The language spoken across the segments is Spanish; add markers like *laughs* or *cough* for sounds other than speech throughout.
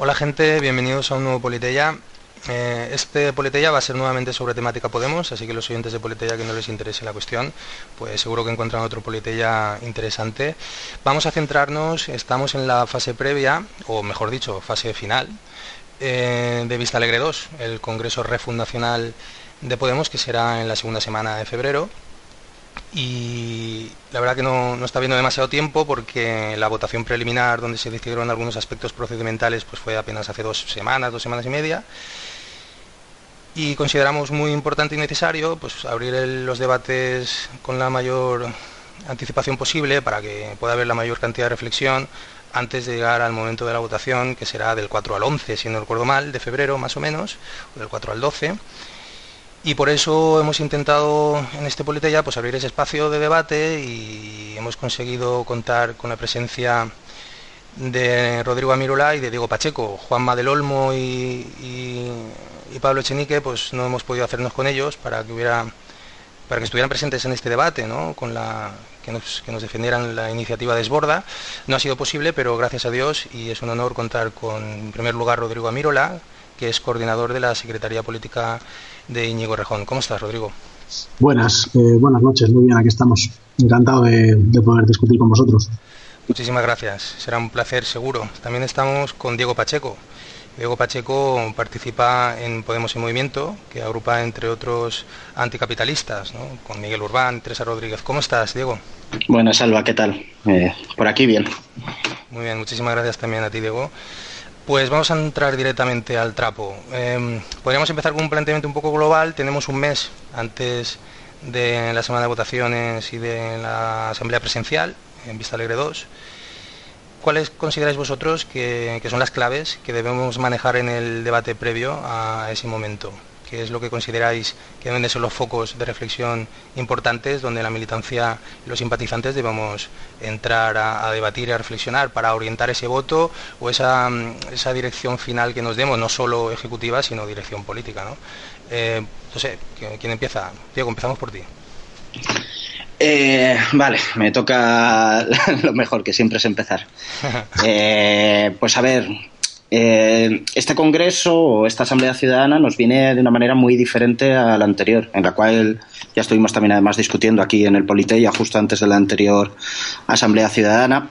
Hola gente, bienvenidos a un nuevo Politeya. Eh, este Politeya va a ser nuevamente sobre temática Podemos, así que los oyentes de Politeya que no les interese la cuestión, pues seguro que encuentran otro Politeya interesante. Vamos a centrarnos, estamos en la fase previa, o mejor dicho, fase final, eh, de Vista Alegre 2, el Congreso Refundacional de Podemos, que será en la segunda semana de febrero y la verdad que no, está viendo demasiado tiempo porque la votación preliminar donde se decidieron algunos aspectos procedimentales pues fue apenas hace dos semanas, dos semanas y media. Y consideramos muy importante y necesario pues abrir los debates con la mayor anticipación posible para que pueda haber la mayor cantidad de reflexión antes de llegar al momento de la votación que será del 4 al 11 si no recuerdo mal de febrero más o menos o del 4 al 12 y por eso hemos intentado en este Politeya pues abrir ese espacio de debate y hemos conseguido contar con la presencia de Rodrigo Amirola y de Diego Pacheco. Juanma del Olmo y, Pablo Echenique pues no hemos podido hacernos con ellos para que hubiera para que estuvieran presentes en este debate, ¿no? con la, que, nos, que nos defendieran la iniciativa Desborda. No ha sido posible, pero gracias a Dios y es un honor contar con, en primer lugar, Rodrigo Amirola, que es coordinador de la Secretaría Política de Íñigo Rejón. ¿Cómo estás, Rodrigo? Buenas, eh, buenas noches, muy bien, aquí estamos. Encantado de, poder discutir con vosotros. Muchísimas gracias, será un placer seguro. También estamos con Diego Pacheco. Diego Pacheco participa en Podemos en Movimiento, que agrupa entre otros anticapitalistas, ¿no? con Miguel Urbán, Teresa Rodríguez. ¿Cómo estás, Diego? Buenas, Salva, ¿qué tal? Eh, por aquí bien. Muy bien, muchísimas gracias también a ti, Diego. Pues vamos a entrar directamente al trapo. Em, podríamos empezar con un planteamiento un poco global. Tenemos un mes antes de la semana de votaciones y de la asamblea presencial en Vista Alegre 2. ¿Cuáles consideráis vosotros que son las claves que debemos manejar en el debate previo a ese momento? Que es lo que consideráis que deben de ser los focos de reflexión importantes donde la militancia y los simpatizantes debemos entrar a, debatir y a reflexionar para orientar ese voto o esa, esa, dirección final que nos demos, no solo ejecutiva, sino dirección política. ¿no? Eh, no sé, ¿quién empieza? Diego, empezamos por ti. Eh, vale, me toca *laughs* lo mejor, que siempre es empezar. *laughs* Eh, pues a ver, eh, este Congreso o esta Asamblea Ciudadana nos viene de una manera muy diferente a la anterior, en la cual ya estuvimos también además discutiendo aquí en el Politeia justo antes de la anterior Asamblea Ciudadana.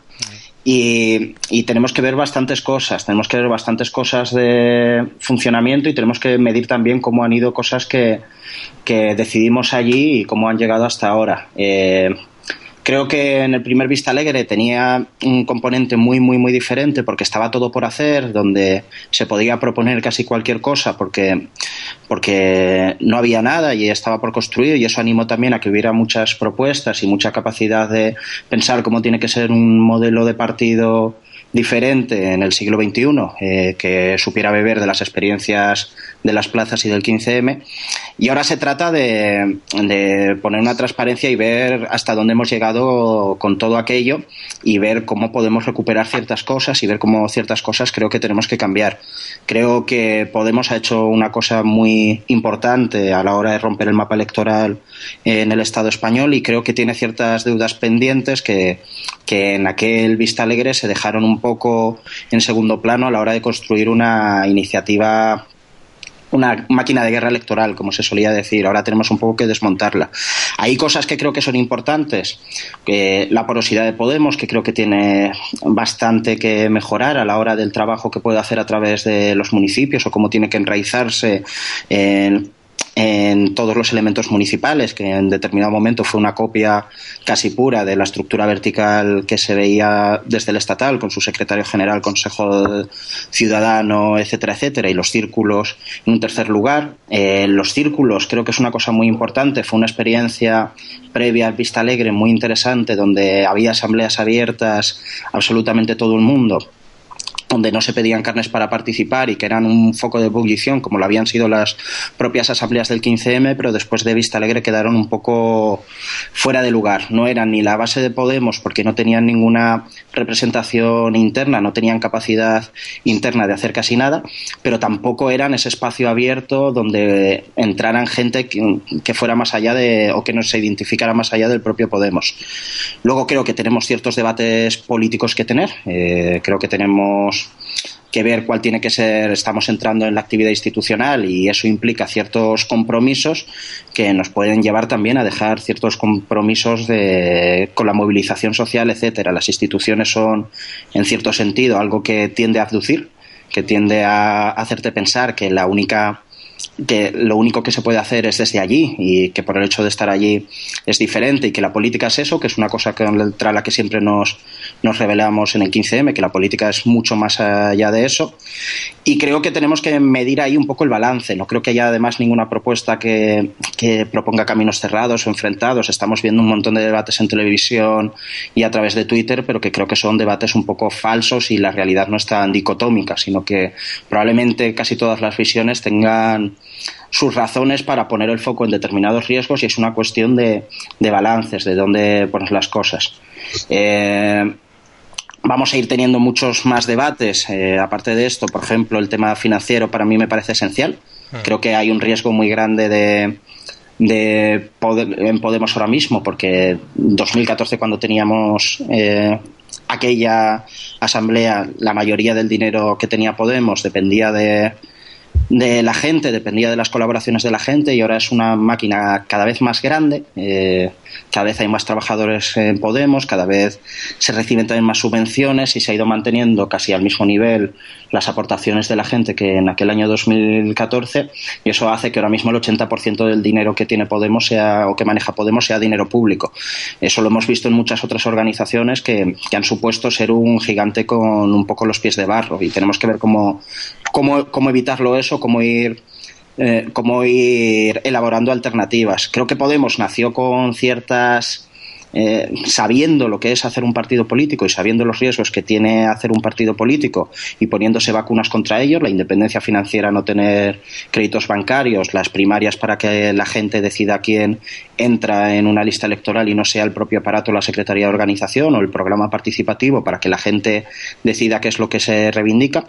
Y, tenemos que ver bastantes cosas, tenemos que ver bastantes cosas de funcionamiento y tenemos que medir también cómo han ido cosas que, decidimos allí y cómo han llegado hasta ahora. Eh, Creo que en el primer Vista Alegre tenía un componente muy, muy, muy diferente porque estaba todo por hacer, donde se podía proponer casi cualquier cosa porque, porque no había nada y estaba por construir y eso animó también a que hubiera muchas propuestas y mucha capacidad de pensar cómo tiene que ser un modelo de partido diferente en el siglo XXI, eh, que supiera beber de las experiencias de las plazas y del 15M. Y ahora se trata de, poner una transparencia y ver hasta dónde hemos llegado con todo aquello y ver cómo podemos recuperar ciertas cosas y ver cómo ciertas cosas creo que tenemos que cambiar. Creo que Podemos ha hecho una cosa muy importante a la hora de romper el mapa electoral en el Estado español y creo que tiene ciertas deudas pendientes que, que en aquel Vista Alegre se dejaron un poco en segundo plano a la hora de construir una iniciativa una máquina de guerra electoral, como se solía decir. Ahora tenemos un poco que desmontarla. Hay cosas que creo que son importantes. la porosidad de Podemos, que creo que tiene bastante que mejorar a la hora del trabajo que puede hacer a través de los municipios o cómo tiene que enraizarse en en todos los elementos municipales, que en determinado momento fue una copia casi pura de la estructura vertical que se veía desde el estatal, con su secretario general, consejo ciudadano, etcétera, etcétera, y los círculos en un tercer lugar. Eh, los círculos creo que es una cosa muy importante, fue una experiencia previa al Vista Alegre muy interesante, donde había asambleas abiertas, absolutamente todo el mundo donde no se pedían carnes para participar y que eran un foco de ebullición, como lo habían sido las propias asambleas del 15M, pero después de Vista Alegre quedaron un poco fuera de lugar. No eran ni la base de Podemos porque no tenían ninguna representación interna, no tenían capacidad interna de hacer casi nada, pero tampoco eran ese espacio abierto donde entraran gente que, fuera más allá de, o que no se identificara más allá del propio Podemos. Luego creo que tenemos ciertos debates políticos que tener, eh, creo que tenemos que ver cuál tiene que ser, estamos entrando en la actividad institucional y eso implica ciertos compromisos que nos pueden llevar también a dejar ciertos compromisos de, con la movilización social, etcétera. Las instituciones son, en cierto sentido, algo que tiende a abducir, que tiende a hacerte pensar que la única que lo único que se puede hacer es desde allí y que por el hecho de estar allí es diferente y que la política es eso, que es una cosa contra la que siempre nos, nos revelamos en el 15M, que la política es mucho más allá de eso. Y creo que tenemos que medir ahí un poco el balance. No creo que haya además ninguna propuesta que, que proponga caminos cerrados o enfrentados. Estamos viendo un montón de debates en televisión y a través de Twitter, pero que creo que son debates un poco falsos y la realidad no es tan dicotómica, sino que probablemente casi todas las visiones tengan sus razones para poner el foco en determinados riesgos y es una cuestión de, de balances, de dónde pones las cosas. Eh, vamos a ir teniendo muchos más debates. Eh, aparte de esto, por ejemplo, el tema financiero para mí me parece esencial. Ah. Creo que hay un riesgo muy grande de, de en Podemos ahora mismo, porque en 2014 cuando teníamos eh, aquella asamblea, la mayoría del dinero que tenía Podemos dependía de, de la gente, dependía de las colaboraciones de la gente y ahora es una máquina cada vez más grande. Eh, cada vez hay más trabajadores en Podemos, cada vez se reciben también más subvenciones y se ha ido manteniendo casi al mismo nivel las aportaciones de la gente que en aquel año 2014 y eso hace que ahora mismo el 80% del dinero que tiene Podemos sea o que maneja Podemos sea dinero público. Eso lo hemos visto en muchas otras organizaciones que, han supuesto ser un gigante con un poco los pies de barro y tenemos que ver cómo, cómo, cómo evitarlo eso, cómo ir eh, cómo ir elaborando alternativas. Creo que Podemos nació con ciertas eh, sabiendo lo que es hacer un partido político y sabiendo los riesgos que tiene hacer un partido político y poniéndose vacunas contra ellos, la independencia financiera, no tener créditos bancarios, las primarias para que la gente decida quién entra en una lista electoral y no sea el propio aparato, la Secretaría de Organización o el programa participativo para que la gente decida qué es lo que se reivindica.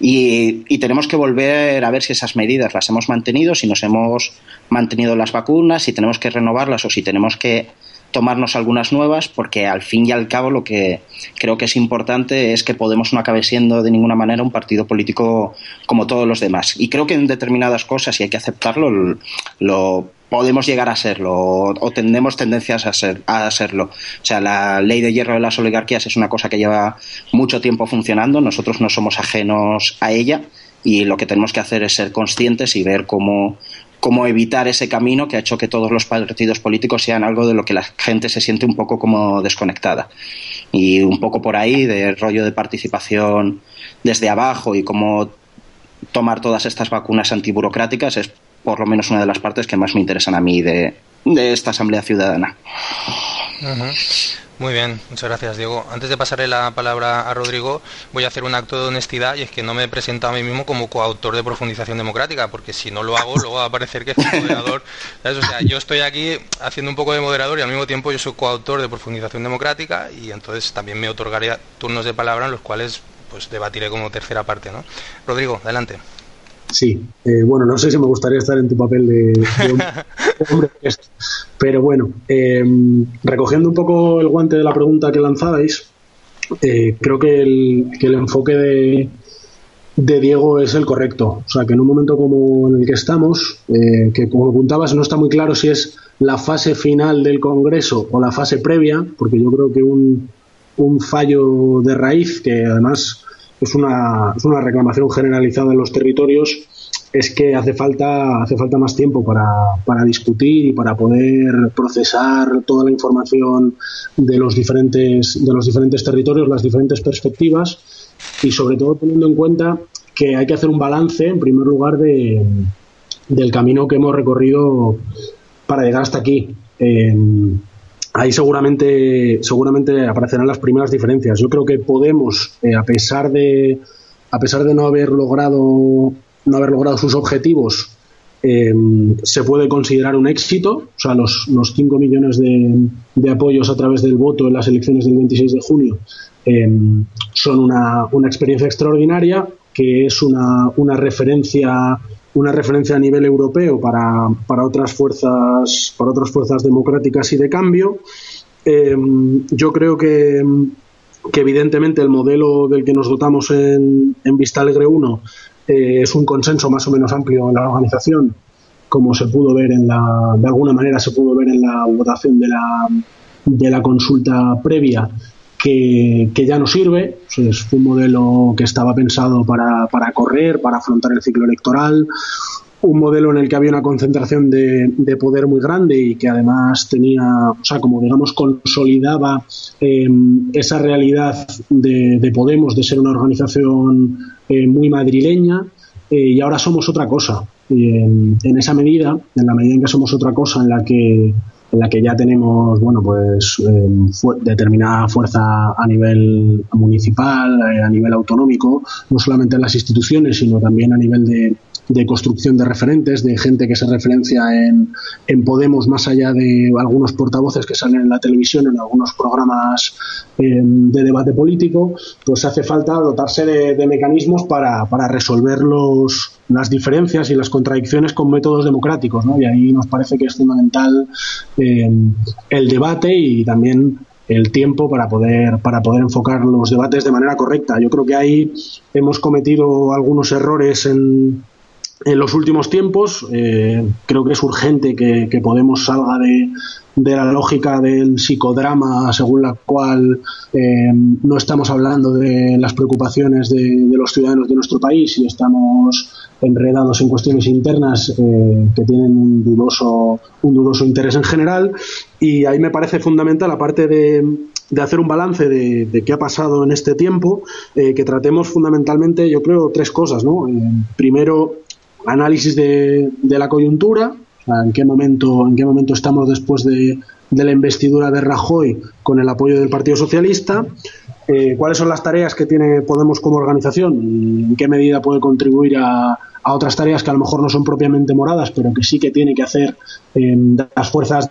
Y, y tenemos que volver a ver si esas medidas las hemos mantenido, si nos hemos mantenido las vacunas, si tenemos que renovarlas o si tenemos que tomarnos algunas nuevas, porque al fin y al cabo lo que creo que es importante es que Podemos no acabe siendo de ninguna manera un partido político como todos los demás. Y creo que en determinadas cosas, y hay que aceptarlo, lo podemos llegar a serlo o, tendemos tendencias a, ser, a serlo. O sea, la ley de hierro de las oligarquías es una cosa que lleva mucho tiempo funcionando, nosotros no somos ajenos a ella y lo que tenemos que hacer es ser conscientes y ver cómo, cómo evitar ese camino que ha hecho que todos los partidos políticos sean algo de lo que la gente se siente un poco como desconectada. Y un poco por ahí, de rollo de participación desde abajo y cómo tomar todas estas vacunas antiburocráticas es por lo menos una de las partes que más me interesan a mí de, esta Asamblea Ciudadana. Muy bien, muchas gracias Diego. Antes de pasarle la palabra a Rodrigo, voy a hacer un acto de honestidad y es que no me he presentado a mí mismo como coautor de Profundización Democrática, porque si no lo hago, luego va a parecer que soy moderador. O sea, yo estoy aquí haciendo un poco de moderador y al mismo tiempo yo soy coautor de Profundización Democrática y entonces también me otorgaría turnos de palabra en los cuales pues debatiré como tercera parte. ¿no? Rodrigo, adelante. Sí, eh, bueno, no sé si me gustaría estar en tu papel de, hombre, *laughs* pero bueno, em, recogiendo un poco el guante de la pregunta que lanzabais, eh, creo que el, que el enfoque de, de, Diego es el correcto. O sea, que en un momento como en el que estamos, eh, que como apuntabas, no está muy claro si es la fase final del Congreso o la fase previa, porque yo creo que un, un fallo de raíz, que además es una, es una reclamación generalizada en los territorios es que hace falta hace falta más tiempo para, para, discutir y para poder procesar toda la información de los diferentes de los diferentes territorios las diferentes perspectivas y sobre todo teniendo en cuenta que hay que hacer un balance en primer lugar de, del camino que hemos recorrido para llegar hasta aquí ahí seguramente, seguramente aparecerán las primeras diferencias. Yo creo que Podemos, eh, a pesar de a pesar de no haber logrado no haber logrado sus objetivos, em, se puede considerar un éxito. O sea, los, los 5 millones de, de, apoyos a través del voto en las elecciones del 26 de junio em, son una, una, experiencia extraordinaria, que es una, una referencia una referencia a nivel europeo para, para, otras fuerzas para otras fuerzas democráticas y de cambio. Em, yo creo que que evidentemente el modelo del que nos dotamos en, en Vista Alegre 1 eh, es un consenso más o menos amplio en la organización, como se pudo ver en la, de alguna manera se pudo ver en la votación de la, de la consulta previa, que, ya no sirve. Es un modelo que estaba pensado para, para correr, para afrontar el ciclo electoral, un modelo en el que había una concentración de, de, poder muy grande y que además tenía, o sea, como digamos, consolidaba eh, esa realidad de, de, Podemos de ser una organización eh, muy madrileña eh, y ahora somos otra cosa. Y en, esa medida, en la medida en que somos otra cosa, en la que en la que ya tenemos bueno pues eh, determinada fuerza a nivel municipal, eh, a nivel autonómico, no solamente en las instituciones, sino también a nivel de, de construcción de referentes, de gente que se referencia en, en, Podemos más allá de algunos portavoces que salen en la televisión, en algunos programas eh, de debate político, pues hace falta dotarse de, de mecanismos para, para resolver los, las diferencias y las contradicciones con métodos democráticos, ¿no? Y ahí nos parece que es fundamental eh, el debate y también el tiempo para poder para poder enfocar los debates de manera correcta. Yo creo que ahí hemos cometido algunos errores en, en los últimos tiempos. Eh, creo que es urgente que, que Podemos salga de, de, la lógica del psicodrama según la cual eh, no estamos hablando de las preocupaciones de, de, los ciudadanos de nuestro país y estamos enredados en cuestiones internas eh, que tienen un dudoso, un dudoso interés en general. Y ahí me parece fundamental, aparte de, de hacer un balance de, qué ha pasado en este tiempo, eh, que tratemos fundamentalmente, yo creo, tres cosas. ¿no? Eh, primero, análisis de, de la coyuntura, en qué momento, en qué momento estamos después de, la investidura de Rajoy con el apoyo del Partido Socialista, eh, cuáles son las tareas que tiene Podemos como organización en qué medida puede contribuir a, otras tareas que a lo mejor no son propiamente moradas, pero que sí que tiene que hacer las fuerzas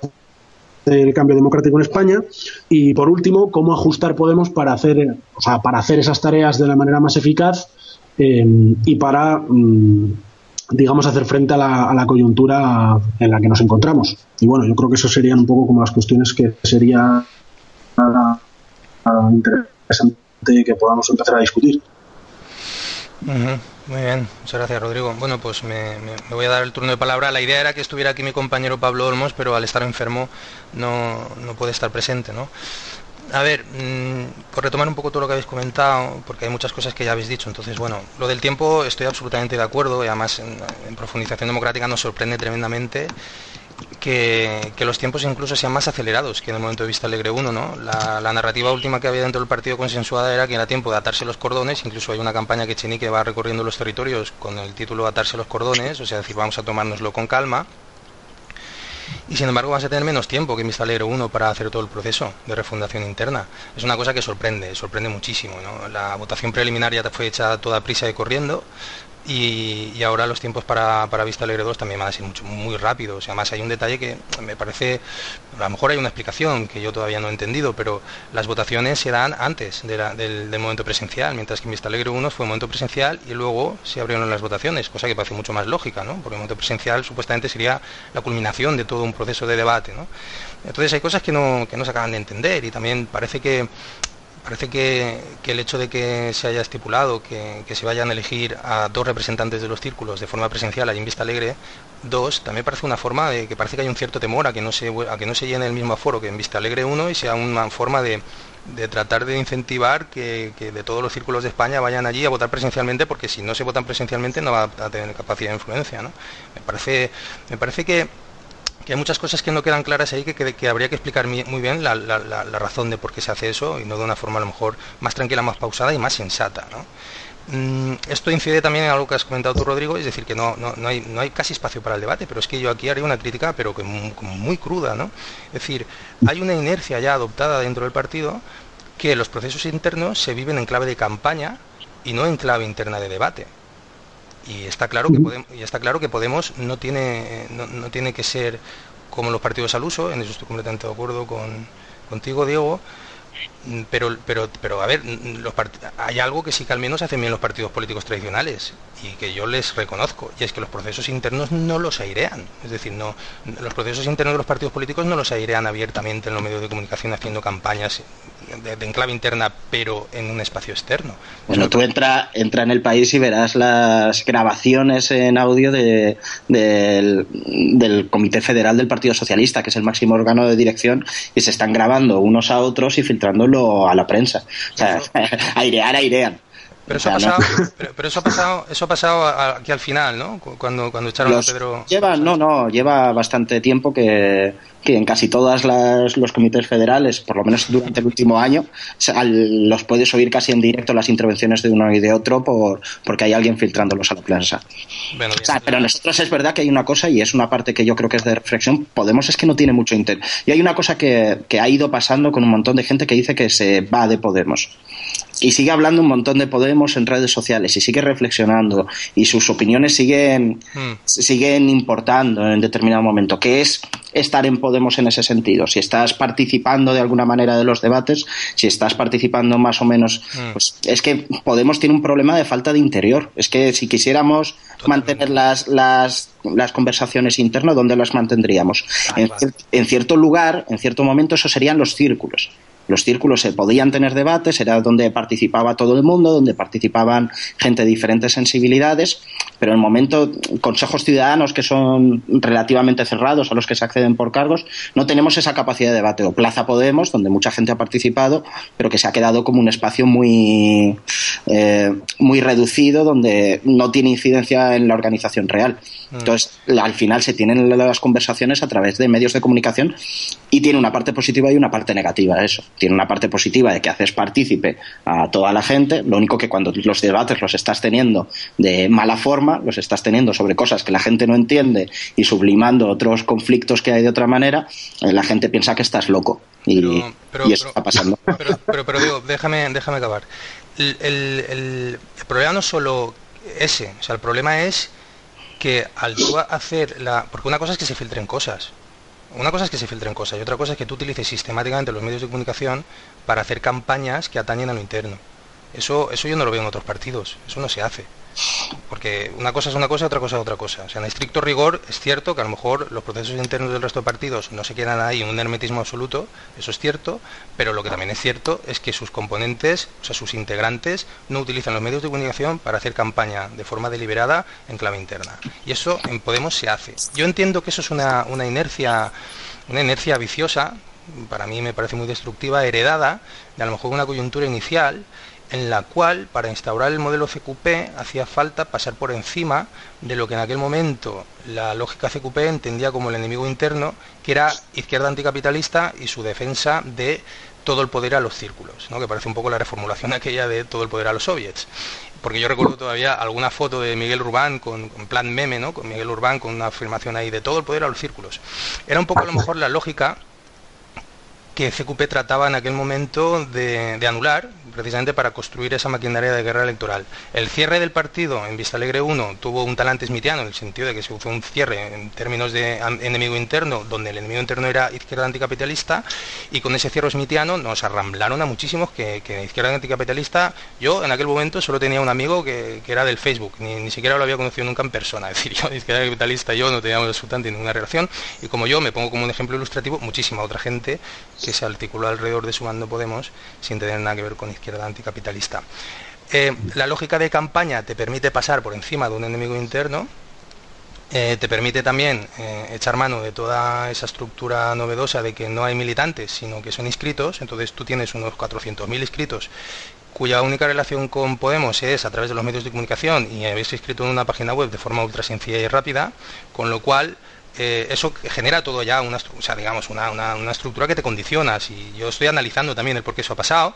del cambio democrático en España. Y por último cómo ajustar Podemos para hacer o sea, para hacer esas tareas de la manera más eficaz eh, y para mm, digamos, hacer frente a la, a la, coyuntura en la que nos encontramos. Y bueno, yo creo que eso serían un poco como las cuestiones que sería interesante que podamos empezar a discutir. Muy bien, muchas gracias Rodrigo. Bueno, pues me, me, me, voy a dar el turno de palabra. La idea era que estuviera aquí mi compañero Pablo Olmos, pero al estar enfermo no, no puede estar presente, ¿no? A ver, mmm, por retomar un poco todo lo que habéis comentado, porque hay muchas cosas que ya habéis dicho, entonces, bueno, lo del tiempo estoy absolutamente de acuerdo y además en, profundización democrática nos sorprende tremendamente que, los tiempos incluso sean más acelerados que en el momento de vista Alegre 1, ¿no? La, la, narrativa última que había dentro del partido consensuada era que era tiempo de atarse los cordones, incluso hay una campaña que Chenique va recorriendo los territorios con el título Atarse los cordones, o sea, decir, vamos a tomárnoslo con calma, y sin embargo vas a tener menos tiempo que en Vista Alegre 1 para hacer todo el proceso de refundación interna. Es una cosa que sorprende, sorprende muchísimo. La votación preliminar ya fue hecha toda prisa y corriendo, y, ahora los tiempos para, para Vista Alegre 2 también van a ser mucho, muy rápidos. Además hay un detalle que me parece, a lo mejor hay una explicación que yo todavía no he entendido, pero las votaciones se dan antes del, del, momento presencial, mientras que en Vista Alegre 1 fue momento presencial y luego se abrieron las votaciones, cosa que parece mucho más lógica, ¿no? porque el momento presencial supuestamente sería la culminación de todo un proceso de debate. ¿no? Entonces hay cosas que no, que no se acaban de entender y también parece que parece que, que, el hecho de que se haya estipulado que, que, se vayan a elegir a dos representantes de los círculos de forma presencial allí en Vista Alegre, dos, también parece una forma de que parece que hay un cierto temor a que no se, a que no se llene el mismo aforo que en Vista Alegre 1 y sea una forma de, de tratar de incentivar que, que, de todos los círculos de España vayan allí a votar presencialmente porque si no se votan presencialmente no va a tener capacidad de influencia. ¿no? Me, parece, me parece que que hay muchas cosas que no quedan claras ahí que, habría que explicar muy bien la, razón de por qué se hace eso y no de una forma a lo mejor más tranquila, más pausada y más sensata. Mm, esto incide también en algo que has comentado tú, Rodrigo, es decir, que no, no, no, hay, no hay casi espacio para el debate, pero es que yo aquí haría una crítica, pero que muy, muy cruda. ¿no? Es decir, hay una inercia ya adoptada dentro del partido que los procesos internos se viven en clave de campaña y no en clave interna de debate y está claro que Podemos, y está claro que Podemos no tiene no, no, tiene que ser como los partidos al uso, en eso estoy completamente de acuerdo con, contigo, Diego. Pero, pero, pero a ver, los hay algo que sí que al menos hacen bien los partidos políticos tradicionales y que yo les reconozco, y es que los procesos internos no los airean. Es decir, no, los procesos internos de los partidos políticos no los airean abiertamente en los medios de comunicación haciendo campañas de, enclave interna, pero en un espacio externo. Bueno, tú entra, entra en el país y verás las grabaciones en audio de, del, del Comité Federal del Partido Socialista, que es el máximo órgano de dirección, y se están grabando unos a otros y filtrándolo a la prensa. O sea, *laughs* airear, airean. Pero eso, ha pasado, *laughs* pero, eso ha pasado, eso ha pasado aquí al final, ¿no? Cuando, cuando echaron a Pedro. Lleva, no, no, lleva bastante tiempo que, que en casi todos los comités federales, por lo menos durante el último año, los puedes oír casi en directo las intervenciones de uno y de otro por, porque hay alguien filtrándolos a la prensa. pero nosotros es verdad que hay una cosa, y es una parte que yo creo que es de reflexión, Podemos es que no tiene mucho interés. Y hay una cosa que, que ha ido pasando con un montón de gente que dice que se va de Podemos y sigue hablando un montón de Podemos en redes sociales y sigue reflexionando y sus opiniones siguen, hmm. siguen importando en determinado momento, que es estar en Podemos en ese sentido. Si estás participando de alguna manera de los debates, si estás participando más o menos, hmm. pues es que Podemos tiene un problema de falta de interior. Es que si quisiéramos mantener las, las, las, conversaciones internas, ¿dónde las mantendríamos? en, en cierto lugar, en cierto momento, eso serían los círculos los círculos se podían tener debates, era donde participaba todo el mundo, donde participaban gente de diferentes sensibilidades, pero en el momento, consejos ciudadanos que son relativamente cerrados a los que se acceden por cargos, no tenemos esa capacidad de debate. O Plaza Podemos, donde mucha gente ha participado, pero que se ha quedado como un espacio muy, eh, muy reducido, donde no tiene incidencia en la organización real. Mm. Entonces, al final se tienen las conversaciones a través de medios de comunicación y tiene una parte positiva y una parte negativa eso. Tiene una parte positiva de que haces partícipe a toda la gente, lo único que cuando los debates los estás teniendo de mala forma, los estás teniendo sobre cosas que la gente no entiende y sublimando otros conflictos que hay de otra manera, eh, la gente piensa que estás loco. Y, eso está pasando. *laughs* Pero, pero, digo, déjame, déjame acabar. El, el, problema no es solo ese, o sea, el problema es que al tú hacer la... Porque una cosa es que se filtren cosas, una cosa es que se filtren cosas y otra cosa es que tú utilices sistemáticamente los medios de comunicación para hacer campañas que atañen a lo interno. Eso, eso yo no lo veo en otros partidos, eso no se hace. Porque una cosa es una cosa otra cosa es otra cosa. O sea, en estricto rigor es cierto que a lo mejor los procesos internos del resto de partidos no se quedan ahí en un hermetismo absoluto, eso es cierto, pero lo que también es cierto es que sus componentes, o sea, sus integrantes, no utilizan los medios de comunicación para hacer campaña de forma deliberada en clave interna. Y eso en Podemos se hace. Yo entiendo que eso es una, una inercia, una inercia viciosa, para mí me parece muy destructiva, heredada de a lo mejor una coyuntura inicial en la cual para instaurar el modelo CQP hacía falta pasar por encima de lo que en aquel momento la lógica CQP entendía como el enemigo interno, que era izquierda anticapitalista y su defensa de todo el poder a los círculos, ¿no? que parece un poco la reformulación *laughs* aquella de todo el poder a los soviets. Porque yo recuerdo todavía alguna foto de Miguel Urbán con, plan meme, ¿no? con Miguel Urbán con una afirmación ahí de todo el poder a los círculos. Era un poco a lo mejor la lógica que CQP trataba en aquel momento de, anular, precisamente para construir esa maquinaria de guerra electoral. El cierre del partido en Vista Alegre 1 tuvo un talante smithiano, en el sentido de que se fue un cierre en términos de enemigo interno, donde el enemigo interno era izquierda anticapitalista, y con ese cierre smithiano nos arramblaron a muchísimos que, que izquierda anticapitalista, yo en aquel momento solo tenía un amigo que, era del Facebook, ni, siquiera lo había conocido nunca en persona, *laughs* es decir, yo izquierda anticapitalista yo no teníamos absolutamente ninguna relación, y como yo me pongo como un ejemplo ilustrativo, muchísima otra gente que se articuló alrededor de su mando Podemos sin tener nada que ver con izquierda anticapitalista. Eh, la lógica de campaña te permite pasar por encima de un enemigo interno, eh, te permite también eh, echar mano de toda esa estructura novedosa de que no hay militantes, sino que son inscritos, entonces tú tienes unos 400.000 inscritos cuya única relación con Podemos es a través de los medios de comunicación y habéis inscrito en una página web de forma ultra sencilla y rápida, con lo cual eso genera todo ya una, digamos, una, una, estructura que te condiciona. Si yo estoy analizando también el por qué eso ha pasado.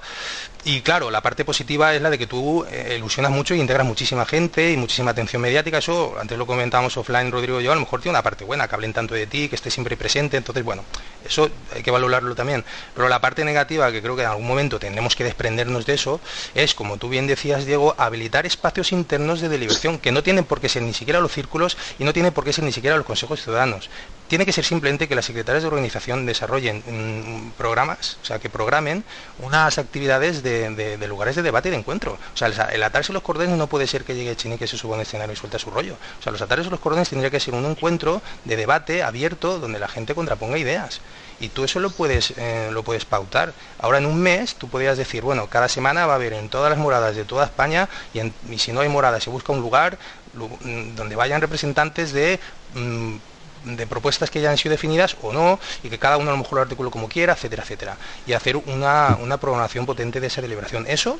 Y claro, la parte positiva es la de que tú eh, ilusionas mucho y integras muchísima gente y muchísima atención mediática. Eso, antes lo comentábamos offline, Rodrigo y yo, a lo mejor tiene una parte buena, que hablen tanto de ti, que estés siempre presente. Entonces, bueno, eso hay que valorarlo también. Pero la parte negativa, que creo que en algún momento tendremos que desprendernos de eso, es, como tú bien decías, Diego, habilitar espacios internos de deliberación que no tienen por qué ser ni siquiera los círculos y no tienen por qué ser ni siquiera los consejos ciudadanos tiene que ser simplemente que las secretarias de organización desarrollen mm, programas, o sea, que programen unas actividades de, lugares de debate y de encuentro. O sea, el, atarse los cordones no puede ser que llegue Chini que se suba a un escenario y suelta su rollo. O sea, los atarse los cordones tendría que ser un encuentro de debate abierto donde la gente contraponga ideas y tú eso lo puedes eh, lo puedes pautar ahora en un mes tú podrías decir bueno cada semana va a haber en todas las moradas de toda España y, si no hay moradas se busca un lugar mm, donde vayan representantes de mm, de propuestas que ya han sido definidas o no, y que cada uno a lo mejor lo articule como quiera, etcétera, etcétera. Y hacer una, una programación potente de esa deliberación. Eso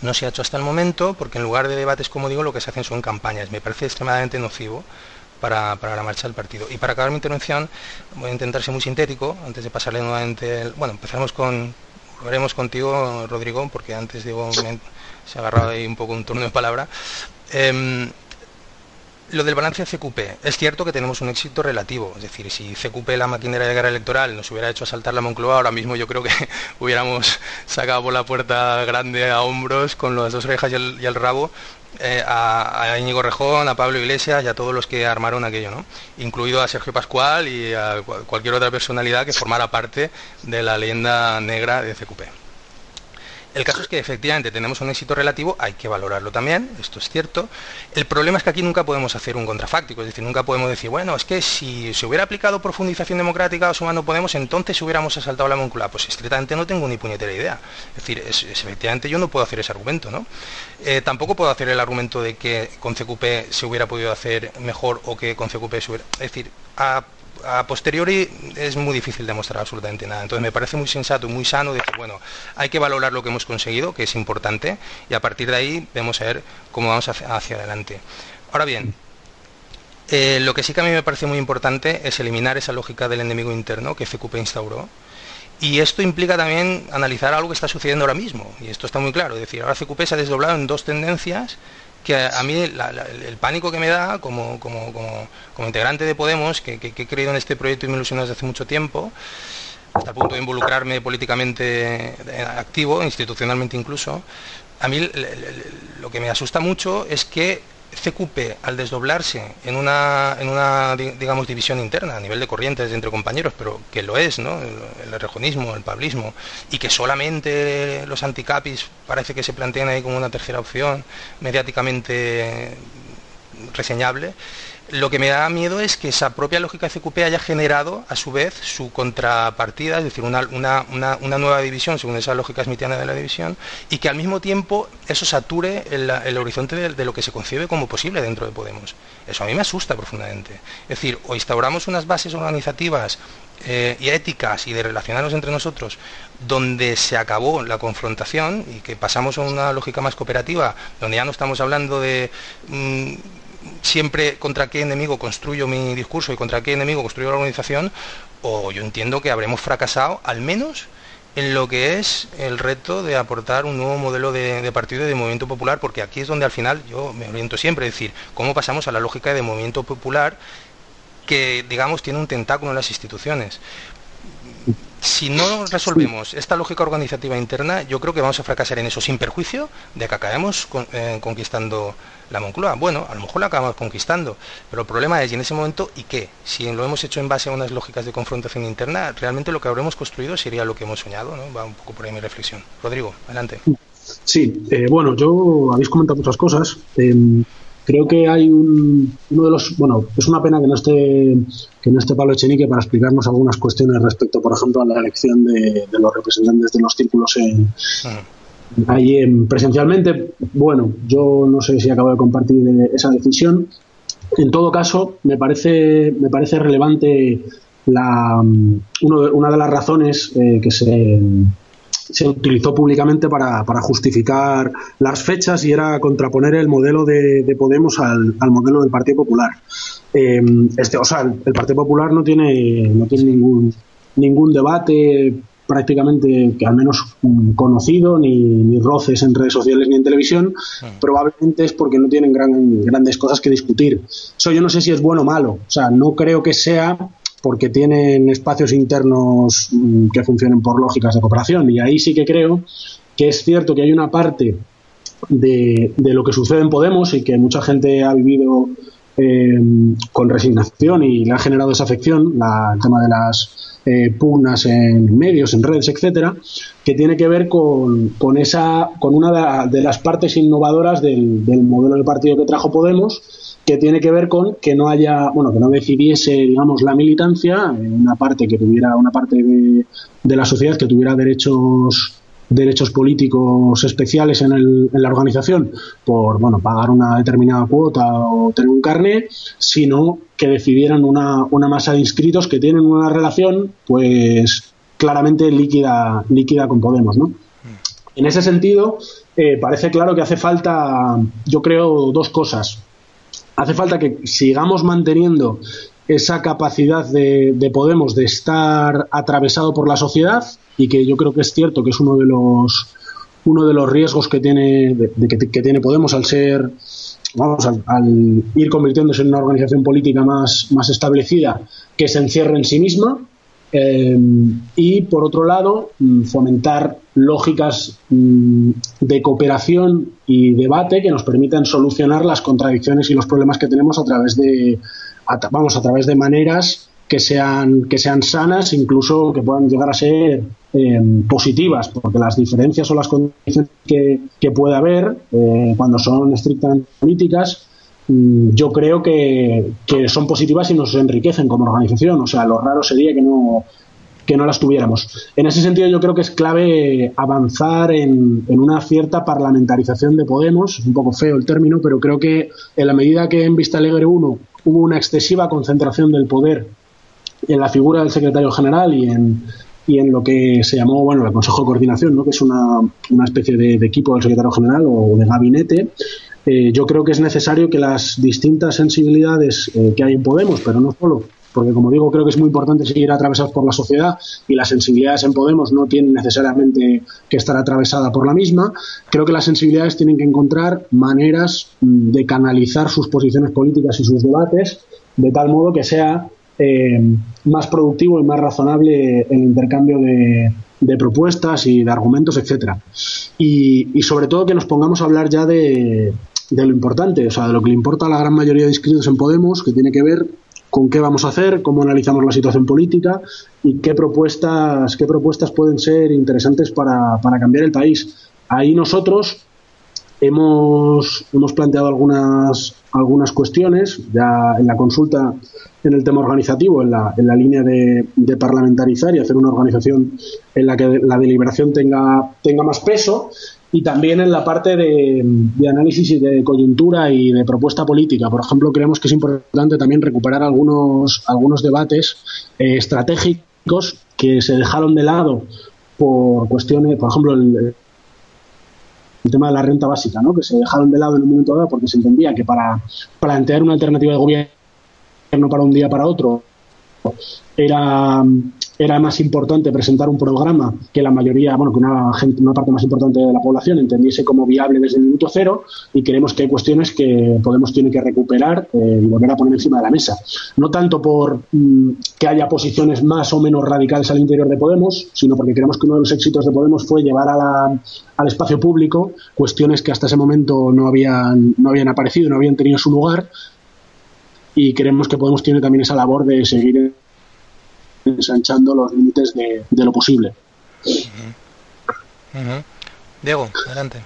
no se ha hecho hasta el momento, porque en lugar de debates, como digo, lo que se hacen son campañas. Me parece extremadamente nocivo para, la marcha del partido. Y para acabar mi intervención, voy a intentar ser muy sintético, antes de pasarle nuevamente... El, bueno, empezaremos con... Volveremos contigo, Rodrigo, porque antes digo, se ha agarrado ahí un poco un turno de palabra. Em, lo del balance CQP. Es cierto que tenemos un éxito relativo. Es decir, si CQP, la maquinaria de guerra electoral, nos hubiera hecho asaltar la Moncloa, ahora mismo yo creo que *laughs* hubiéramos sacado por la puerta grande a hombros con las dos orejas y el rabo eh, a, a, Íñigo Rejón, a Pablo Iglesias y a todos los que armaron aquello, ¿no? Incluido a Sergio Pascual y a cualquier otra personalidad que formara parte de la leyenda negra de CQP. El caso es que efectivamente tenemos un éxito relativo, hay que valorarlo también, esto es cierto. El problema es que aquí nunca podemos hacer un contrafáctico, es decir, nunca podemos decir, bueno, es que si se hubiera aplicado profundización democrática o sumando Podemos, entonces hubiéramos asaltado la Moncloa. Pues estrictamente no tengo ni puñetera idea. Es decir, efectivamente yo no puedo hacer ese argumento, ¿no? Eh, tampoco puedo hacer el argumento de que con CQP se hubiera podido hacer mejor o que con CQP se hubiera... Es decir, a a posteriori es muy difícil demostrar absolutamente nada. Entonces me parece muy sensato y muy sano decir, bueno, hay que valorar lo que hemos conseguido, que es importante, y a partir de ahí vamos a ver cómo vamos hacia, adelante. Ahora bien, eh, lo que sí que a mí me parece muy importante es eliminar esa lógica del enemigo interno que FQP instauró. Y esto implica también analizar algo que está sucediendo ahora mismo. Y esto está muy claro. Es decir, ahora CQP se ha desdoblado en dos tendencias que a, mí el pánico que me da como, como, como, integrante de Podemos, que, he creído en este proyecto y me ilusionado desde hace mucho tiempo, hasta el punto de involucrarme políticamente activo, institucionalmente incluso, a mí lo que me asusta mucho es que CQP, al desdoblarse en una, en una digamos, división interna a nivel de corrientes entre compañeros, pero que lo es, ¿no? el, el rejonismo, el pablismo, y que solamente los anticapis parece que se plantean ahí como una tercera opción mediáticamente reseñable, lo que me da miedo es que esa propia lógica CQP haya generado, a su vez, su contrapartida, es decir, una, nueva división, según esa lógica smitiana de la división, y que al mismo tiempo eso sature el, horizonte de, lo que se concibe como posible dentro de Podemos. Eso a mí me asusta profundamente. Es decir, o instauramos unas bases organizativas eh, y éticas y de relacionarnos entre nosotros donde se acabó la confrontación y que pasamos a una lógica más cooperativa, donde ya no estamos hablando de... Mm, siempre contra qué enemigo construyo mi discurso y contra qué enemigo construyo la organización, o yo entiendo que habremos fracasado al menos en lo que es el reto de aportar un nuevo modelo de, partido y de movimiento popular, porque aquí es donde al final yo me oriento siempre, es decir, cómo pasamos a la lógica de movimiento popular que, digamos, tiene un tentáculo en las instituciones si no resolvemos esta lógica organizativa interna, yo creo que vamos a fracasar en eso, sin perjuicio de que acabemos eh, conquistando la Moncloa. Bueno, a lo mejor la acabamos conquistando, pero el problema es, ¿y en ese momento y qué? Si lo hemos hecho en base a unas lógicas de confrontación interna, realmente lo que habremos construido sería lo que hemos soñado, ¿no? Va un poco por ahí mi reflexión. Rodrigo, adelante. Sí, eh, bueno, yo habéis comentado muchas cosas. Eh, creo que hay un, uno de los, bueno, es una pena que no esté que no esté Pablo Echenique para explicarnos algunas cuestiones respecto, por ejemplo, a la elección de, los representantes de los círculos en, ahí presencialmente. Bueno, yo no sé si acabo de compartir esa decisión. En todo caso, me parece me parece relevante la, una de las razones eh, que se se utilizó públicamente para, para, justificar las fechas y era contraponer el modelo de, Podemos al, modelo del Partido Popular. Eh, este, o sea, el, Partido Popular no tiene, no tiene ningún, ningún debate prácticamente que al menos conocido, ni, ni, roces en redes sociales ni en televisión, hmm. probablemente es porque no tienen gran, grandes cosas que discutir. Eso yo no sé si es bueno o malo. O sea, no creo que sea porque tienen espacios internos mm, que funcionen por lógicas de cooperación. Y ahí sí que creo que es cierto que hay una parte de, lo que sucede en Podemos y que mucha gente ha vivido con resignación y le ha generado desafección la, el tema de las pugnas en medios, en redes, etcétera, que tiene que ver con, con esa, con una de, las partes innovadoras del, del modelo de partido que trajo Podemos, que tiene que ver con que no haya, bueno, que no decidiese, digamos, la militancia, una parte que tuviera, una parte de, la sociedad que tuviera derechos derechos políticos especiales en, el, en, la organización por bueno pagar una determinada cuota o tener un carnet, sino que decidieran una, una masa de inscritos que tienen una relación pues claramente líquida líquida con Podemos, ¿no? En ese sentido, eh, parece claro que hace falta, yo creo, dos cosas hace falta que sigamos manteniendo esa capacidad de, Podemos de estar atravesado por la sociedad y que yo creo que es cierto que es uno de los uno de los riesgos que tiene que, tiene Podemos al ser vamos al, ir convirtiéndose en una organización política más, más establecida que se encierra en sí misma eh, y por otro lado mm, fomentar lógicas mm, de cooperación y debate que nos permitan solucionar las contradicciones y los problemas que tenemos a través de vamos a través de maneras que sean que sean sanas incluso que puedan llegar a ser eh, positivas porque las diferencias o las contradicciones que, que puede haber eh, cuando son estrictamente políticas mm, yo creo que, que, son positivas y nos enriquecen como organización. O sea, lo raro sería que no, que no las tuviéramos. En ese sentido, yo creo que es clave avanzar en, una cierta parlamentarización de Podemos, es un poco feo el término, pero creo que en la medida que en Vista Alegre 1 hubo una excesiva concentración del poder en la figura del secretario general y en, y en lo que se llamó bueno el Consejo de Coordinación, ¿no? que es una, una especie de, equipo del secretario general o de gabinete, eh, yo creo que es necesario que las distintas sensibilidades eh, que hay en Podemos, pero no solo, porque como digo, creo que es muy importante seguir atravesados por la sociedad y las sensibilidades en Podemos no tienen necesariamente que estar atravesadas por la misma. Creo que las sensibilidades tienen que encontrar maneras mm, de canalizar sus posiciones políticas y sus debates de tal modo que sea eh, más productivo y más razonable el intercambio de, propuestas y de argumentos, etcétera. Y, y, sobre todo que nos pongamos a hablar ya de, de lo importante, o sea, de lo que le importa a la gran mayoría de inscritos en Podemos, que tiene que ver con qué vamos a hacer, cómo analizamos la situación política y qué propuestas, qué propuestas pueden ser interesantes para, para cambiar el país. Ahí nosotros hemos, hemos planteado algunas, algunas cuestiones ya en la consulta en el tema organizativo, en la, en la línea de, de, parlamentarizar y hacer una organización en la que la deliberación tenga, tenga más peso y también en la parte de, análisis y de coyuntura y de propuesta política. Por ejemplo, creemos que es importante también recuperar algunos, algunos debates eh, estratégicos que se dejaron de lado por cuestiones, por ejemplo, el, el tema de la renta básica, ¿no? que se dejaron de lado en un momento dado porque se entendía que para plantear una alternativa de gobierno para un día para otro era era más importante presentar un programa que la mayoría, bueno, que una, gente, una parte más importante de la población entendiese como viable desde el minuto cero y creemos que hay cuestiones que Podemos tiene que recuperar eh, y volver a poner encima de la mesa. No tanto por mm, que haya posiciones más o menos radicales al interior de Podemos, sino porque creemos que uno de los éxitos de Podemos fue llevar al espacio público cuestiones que hasta ese momento no habían, no habían aparecido, no habían tenido su lugar y creemos que Podemos tiene también esa labor de seguir ensanchando los límites de, lo posible. Diego, adelante.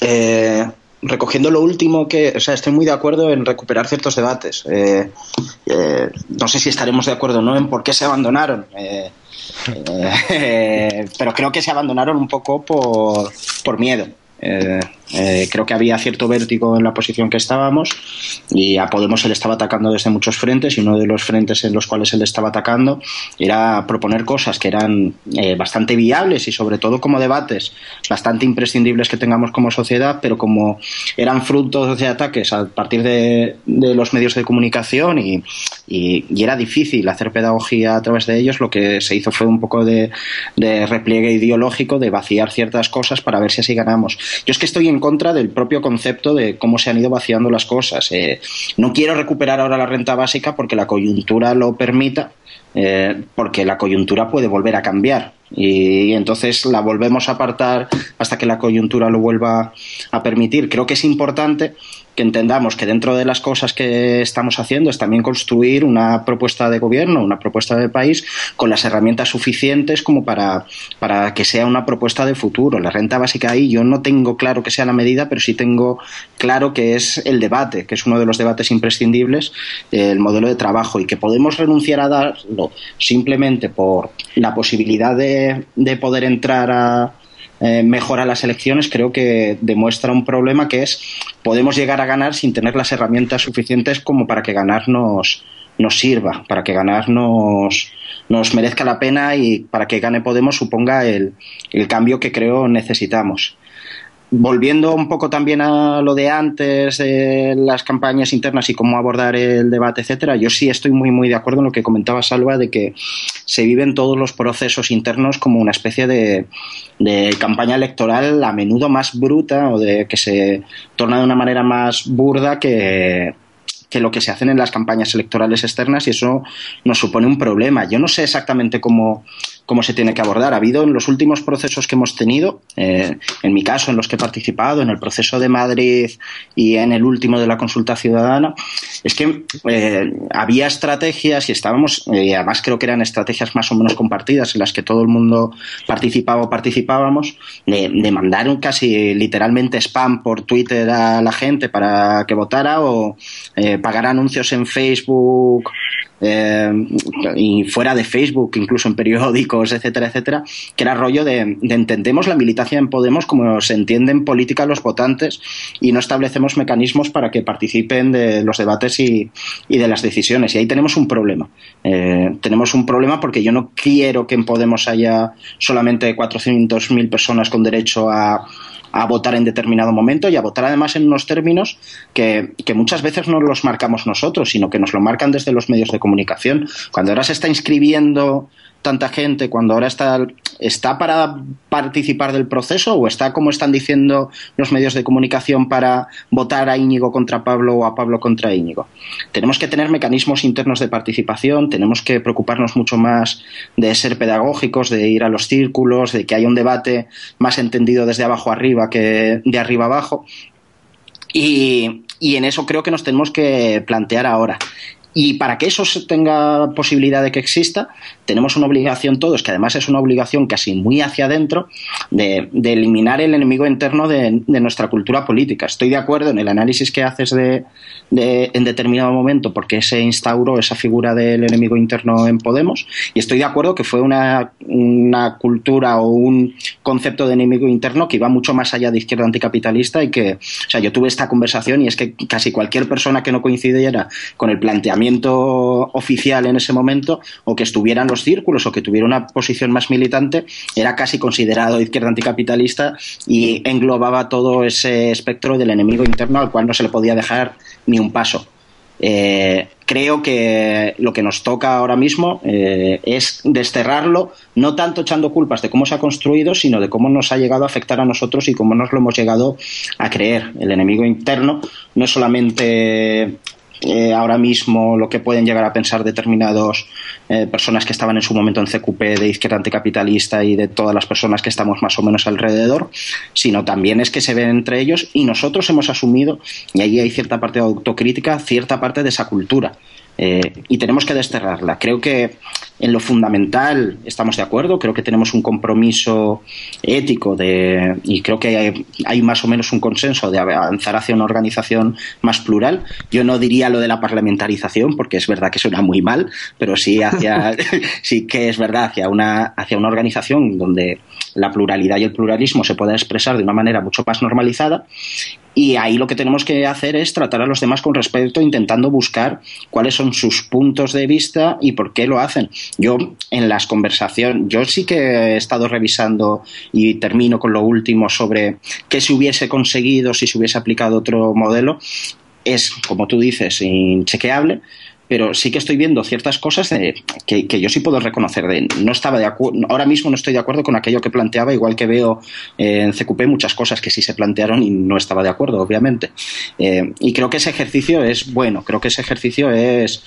Eh, recogiendo lo último que, o sea, estoy muy de acuerdo en recuperar ciertos debates. Eh, eh, no sé si estaremos de acuerdo o no en por qué se abandonaron. *laughs* pero creo que se abandonaron un poco por, por miedo. Eh, creo que había cierto vértigo en la posición que estábamos y a Podemos se le estaba atacando desde muchos frentes y uno de los frentes en los cuales se le estaba atacando era proponer cosas que eran eh, bastante viables y sobre todo como debates bastante imprescindibles que tengamos como sociedad, pero como eran frutos de ataques a partir de, los medios de comunicación y, era difícil hacer pedagogía a través de ellos, lo que se hizo fue un poco de, de repliegue ideológico, de vaciar ciertas cosas para ver si así ganamos. Yo es que estoy en contra del propio concepto de cómo se han ido vaciando las cosas. Eh, no quiero recuperar ahora la renta básica porque la coyuntura lo permita, eh, porque la coyuntura puede volver a cambiar. y entonces la volvemos a apartar hasta que la coyuntura lo vuelva a permitir. Creo que es importante que entendamos que dentro de las cosas que estamos haciendo es también construir una propuesta de gobierno, una propuesta de país con las herramientas suficientes como para, para que sea una propuesta de futuro. La renta básica ahí yo no tengo claro que sea la medida, pero sí tengo claro que es el debate, que es uno de los debates imprescindibles, el modelo de trabajo y que podemos renunciar a darlo simplemente por la posibilidad de, de poder entrar a eh, mejora las elecciones, creo que demuestra un problema que es podemos llegar a ganar sin tener las herramientas suficientes como para que ganar nos, sirva, para que ganar nos, merezca la pena y para que gane Podemos suponga el, el cambio que creo necesitamos volviendo un poco también a lo de antes, de las campañas internas y cómo abordar el debate, etcétera, yo sí estoy muy, muy de acuerdo en lo que comentaba Salva de que se viven todos los procesos internos como una especie de, campaña electoral a menudo más bruta o de que se torna de una manera más burda que lo que se hacen en las campañas electorales externas y eso nos supone un problema. Yo no sé exactamente cómo, cómo se tiene que abordar. Ha habido en los últimos procesos que hemos tenido, eh, en mi caso, en los que he participado, en el proceso de Madrid y en el último de la consulta ciudadana, es que eh, había estrategias y estábamos, y además creo que eran estrategias más o menos compartidas en las que todo el mundo participaba o participábamos, de, mandar casi literalmente spam por Twitter a la gente para que votara o eh, pagar anuncios en Facebook eh, y fuera de Facebook, incluso en periódicos, etcétera, etcétera, que era rollo de, entendemos la militancia en Podemos como se entiende en política los votantes y no establecemos mecanismos para que participen de los debates y, de las decisiones. Y ahí tenemos un problema. Eh, tenemos un problema porque yo no quiero que en Podemos haya solamente 400.000 personas con derecho a a votar en determinado momento y a votar además en unos términos que, que, muchas veces no los marcamos nosotros, sino que nos lo marcan desde los medios de comunicación. Cuando ahora se está inscribiendo tanta gente cuando ahora está, está para participar del proceso o está, como están diciendo los medios de comunicación, para votar a Íñigo contra Pablo o a Pablo contra Íñigo? Tenemos que tener mecanismos internos de participación, tenemos que preocuparnos mucho más de ser pedagógicos, de ir a los círculos, de que haya un debate más entendido desde abajo arriba que de arriba abajo. Y, y en eso creo que nos tenemos que plantear ahora. Y para que eso tenga posibilidad de que exista, tenemos una obligación todos, que además es una obligación casi muy hacia adentro, de, eliminar el enemigo interno de, nuestra cultura política. Estoy de acuerdo en el análisis que haces de, en determinado momento porque se instauró esa figura del enemigo interno en Podemos, y estoy de acuerdo que fue una, una cultura o un concepto de enemigo interno que iba mucho más allá de izquierda anticapitalista y que, o sea, yo tuve esta conversación y es que casi cualquier persona que no coincidiera con el planteamiento oficial en ese momento o que estuviera en los círculos o que tuviera una posición más militante era casi considerado izquierda anticapitalista y englobaba todo ese espectro del enemigo interno al cual no se le podía dejar ni un paso. Eh, creo que lo que nos toca ahora mismo eh, es desterrarlo, no tanto echando culpas de cómo se ha construido, sino de cómo nos ha llegado a afectar a nosotros y cómo nos lo hemos llegado a creer. El enemigo interno no es solamente eh, ahora mismo lo que pueden llegar a pensar determinadas eh, personas que estaban en su momento en CQP de izquierda anticapitalista y de todas las personas que estamos más o menos alrededor, sino también es que se ven entre ellos y nosotros hemos asumido, y ahí hay cierta parte de autocrítica, cierta parte de esa cultura. Eh, y tenemos que desterrarla. Creo que en lo fundamental estamos de acuerdo, creo que tenemos un compromiso ético de, y creo que hay, más o menos un consenso de avanzar hacia una organización más plural. Yo no diría lo de la parlamentarización, porque es verdad que suena muy mal, pero sí, hacia, *laughs* sí que es verdad hacia una, hacia una organización donde la pluralidad y el pluralismo se pueda expresar de una manera mucho más normalizada y ahí lo que tenemos que hacer es tratar a los demás con respeto, intentando buscar cuáles son sus puntos de vista y por qué lo hacen. Yo en las conversaciones, yo sí que he estado revisando y termino con lo último sobre qué se hubiese conseguido si se hubiese aplicado otro modelo. Es, como tú dices, inchequeable, pero sí que estoy viendo ciertas cosas que, yo sí puedo reconocer. De, no estaba de ahora mismo no estoy de acuerdo con aquello que planteaba, igual que veo eh, en CQP muchas cosas que sí se plantearon y no estaba de acuerdo, obviamente. Eh, y creo que ese ejercicio es bueno, creo que ese ejercicio es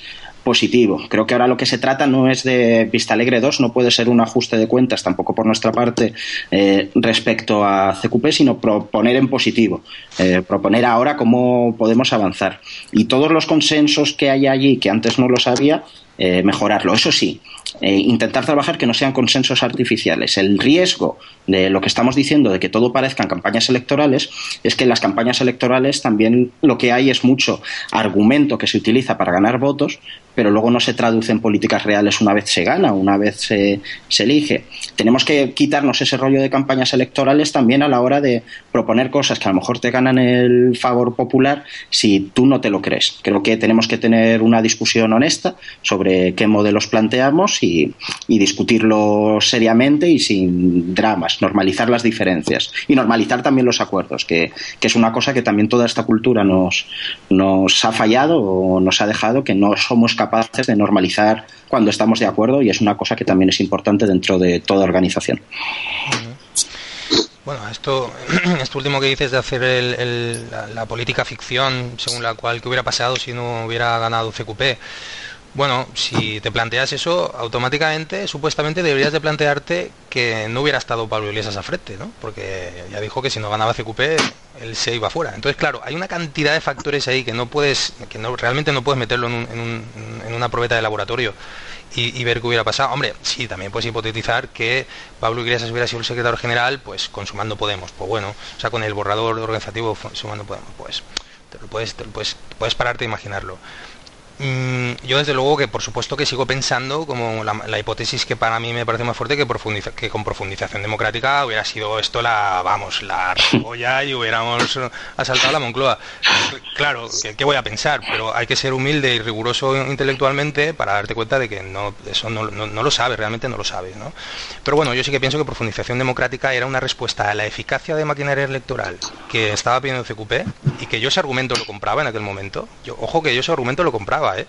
positivo. Creo que ahora lo que se trata no es de Vista Alegre 2, no puede ser un ajuste de cuentas tampoco por nuestra parte eh, respecto a CQP, sino proponer en positivo, eh, proponer ahora cómo podemos avanzar. Y todos los consensos que hay allí, que antes no los había, eh, mejorarlo. Eso sí, eh, intentar trabajar que no sean consensos artificiales. El riesgo de lo que estamos diciendo, de que todo parezcan campañas electorales, es que en las campañas electorales también lo que hay es mucho argumento que se utiliza para ganar votos, pero luego no se traduce en políticas reales una vez se gana, una vez se, se elige. Tenemos que quitarnos ese rollo de campañas electorales también a la hora de proponer cosas que a lo mejor te ganan el favor popular si tú no te lo crees. Creo que tenemos que tener una discusión honesta sobre qué modelos planteamos y, discutirlo seriamente y sin dramas, normalizar las diferencias y normalizar también los acuerdos, que, que es una cosa que también toda esta cultura nos, nos ha fallado o nos ha dejado, que no somos capaces de normalizar cuando estamos de acuerdo y es una cosa que también es importante dentro de toda organización. Bueno, esto, *clears throat* esto último que dices de hacer la, política ficción, según la cual que hubiera pasado si no hubiera ganado CQP. Bueno, si te planteas eso, automáticamente, supuestamente deberías de plantearte que no hubiera estado Pablo Iglesias a frente, ¿no? Porque ya dijo que si no ganaba CQP, él se iba fuera. Entonces, claro, hay una cantidad de factores ahí que no puedes, que no, realmente no puedes meterlo en, una probeta de laboratorio y, ver qué hubiera pasado. Hombre, sí, también puedes hipotetizar que Pablo Iglesias hubiera sido el secretario general, pues consumando Podemos. Pues bueno, o sea, con el borrador organizativo sumando Podemos, pues te lo puedes, puedes, puedes pararte a imaginarlo. Mm, yo desde luego que por supuesto que sigo pensando como la, hipótesis que para mí me parece más fuerte que, con profundización democrática hubiera sido esto la, vamos, la olla y hubiéramos asaltado la Moncloa. Claro, ¿qué, voy a pensar? Pero hay que ser humilde y riguroso intelectualmente para darte cuenta de que no, eso no, lo sabes, realmente no lo sabes. ¿no? Pero bueno, yo sí que pienso que profundización democrática era una respuesta a la eficacia de maquinaria electoral que estaba pidiendo CQP y que yo ese argumento lo compraba en aquel momento. Yo, ojo que yo ese argumento lo compraba ¿eh?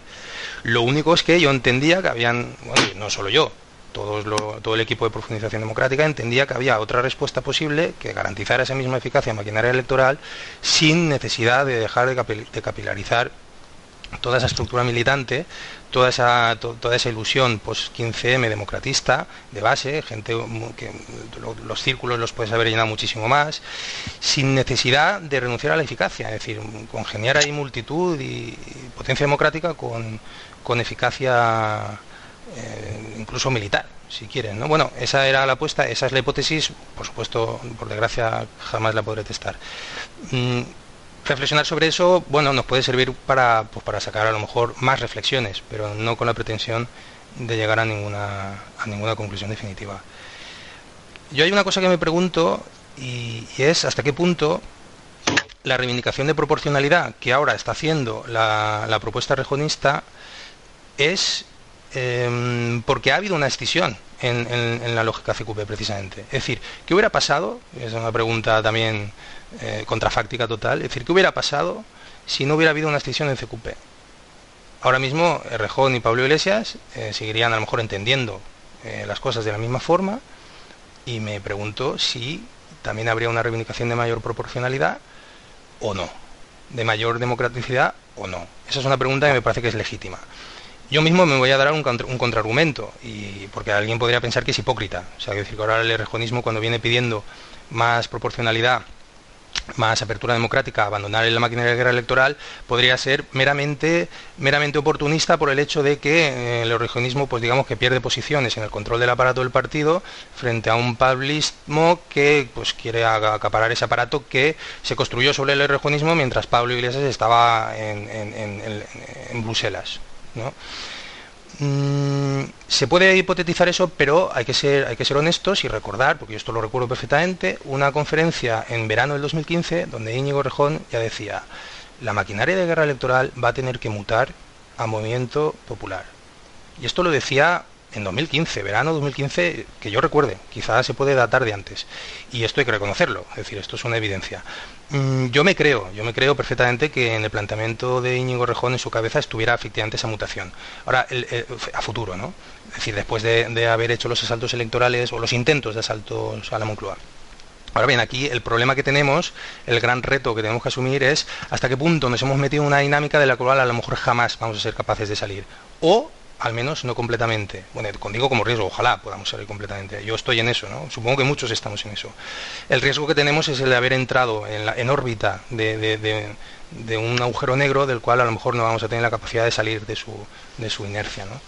Lo único es que yo entendía que habían, no solo yo, todo el equipo de profundización democrática entendía que había otra respuesta posible que garantizara esa misma eficacia maquinaria electoral sin necesidad de dejar de capilarizar toda esa estructura militante, toda esa, toda esa ilusión post 15M democratista de base, gente que los círculos los puedes haber llenado muchísimo más, sin necesidad de renunciar a la eficacia, es decir, congeniar ahí multitud y, potencia democrática con, con eficacia eh, incluso militar, si quieren. ¿no? Bueno, esa era la apuesta, esa es la hipótesis, por supuesto, por desgracia jamás la podré testar. Mm, reflexionar sobre eso, bueno, nos puede servir para, pues, para sacar a lo mejor más reflexiones, pero no con la pretensión de llegar a ninguna, a ninguna conclusión definitiva. Yo hay una cosa que me pregunto y, es hasta qué punto la reivindicación de proporcionalidad que ahora está haciendo la, propuesta rejonista es em, porque ha habido una escisión en, en, la lógica CQP precisamente. Es decir, ¿qué hubiera pasado? Es una pregunta también eh, contrafáctica total. Es decir, ¿qué hubiera pasado si no hubiera habido una extinción en CQP? Ahora mismo Rejón y Pablo Iglesias eh, seguirían a lo mejor entendiendo eh, las cosas de la misma forma y me pregunto si también habría una reivindicación de mayor proporcionalidad o no, de mayor democraticidad o no. Esa es una pregunta que me parece que es legítima. Yo mismo me voy a dar un, un contraargumento, y porque alguien podría pensar que es hipócrita. O sea, decir que ahora el rejonismo cuando viene pidiendo más proporcionalidad más apertura democrática, abandonar la maquinaria de guerra electoral, podría ser meramente, meramente oportunista por el hecho de que eh, el regionismo, pues digamos que pierde posiciones en el control del aparato del partido frente a un pablismo que pues quiere acaparar ese aparato que se construyó sobre el regionismo mientras Pablo Iglesias estaba en, en Bruselas. ¿no? Mm, se puede hipotetizar eso, pero hay que, ser, hay que ser honestos y recordar, porque yo esto lo recuerdo perfectamente, una conferencia en verano del 2015 donde Íñigo Rejón ya decía, la maquinaria de guerra electoral va a tener que mutar a movimiento popular. Y esto lo decía en 2015, verano 2015, que yo recuerde, quizás se puede datar de antes. Y esto hay que reconocerlo, es decir, esto es una evidencia. Mm, yo me creo, yo me creo perfectamente que en el planteamiento de Íñigo Rejón en su cabeza estuviera efectivamente esa mutación. Ahora, a futuro, ¿no? Es decir, después de, haber hecho los asaltos electorales o los intentos de asaltos a la Moncloa. Ahora bien, aquí el problema que tenemos, el gran reto que tenemos que asumir es hasta qué punto nos hemos metido en una dinámica de la cual a lo mejor jamás vamos a ser capaces de salir. O al menos no completamente. Bueno, digo como riesgo, ojalá podamos salir completamente. Yo estoy en eso, ¿no? Supongo que muchos estamos en eso. El riesgo que tenemos es el de haber entrado en, órbita de, un agujero negro del cual a lo mejor no vamos a tener la capacidad de salir de su, de su inercia, ¿no?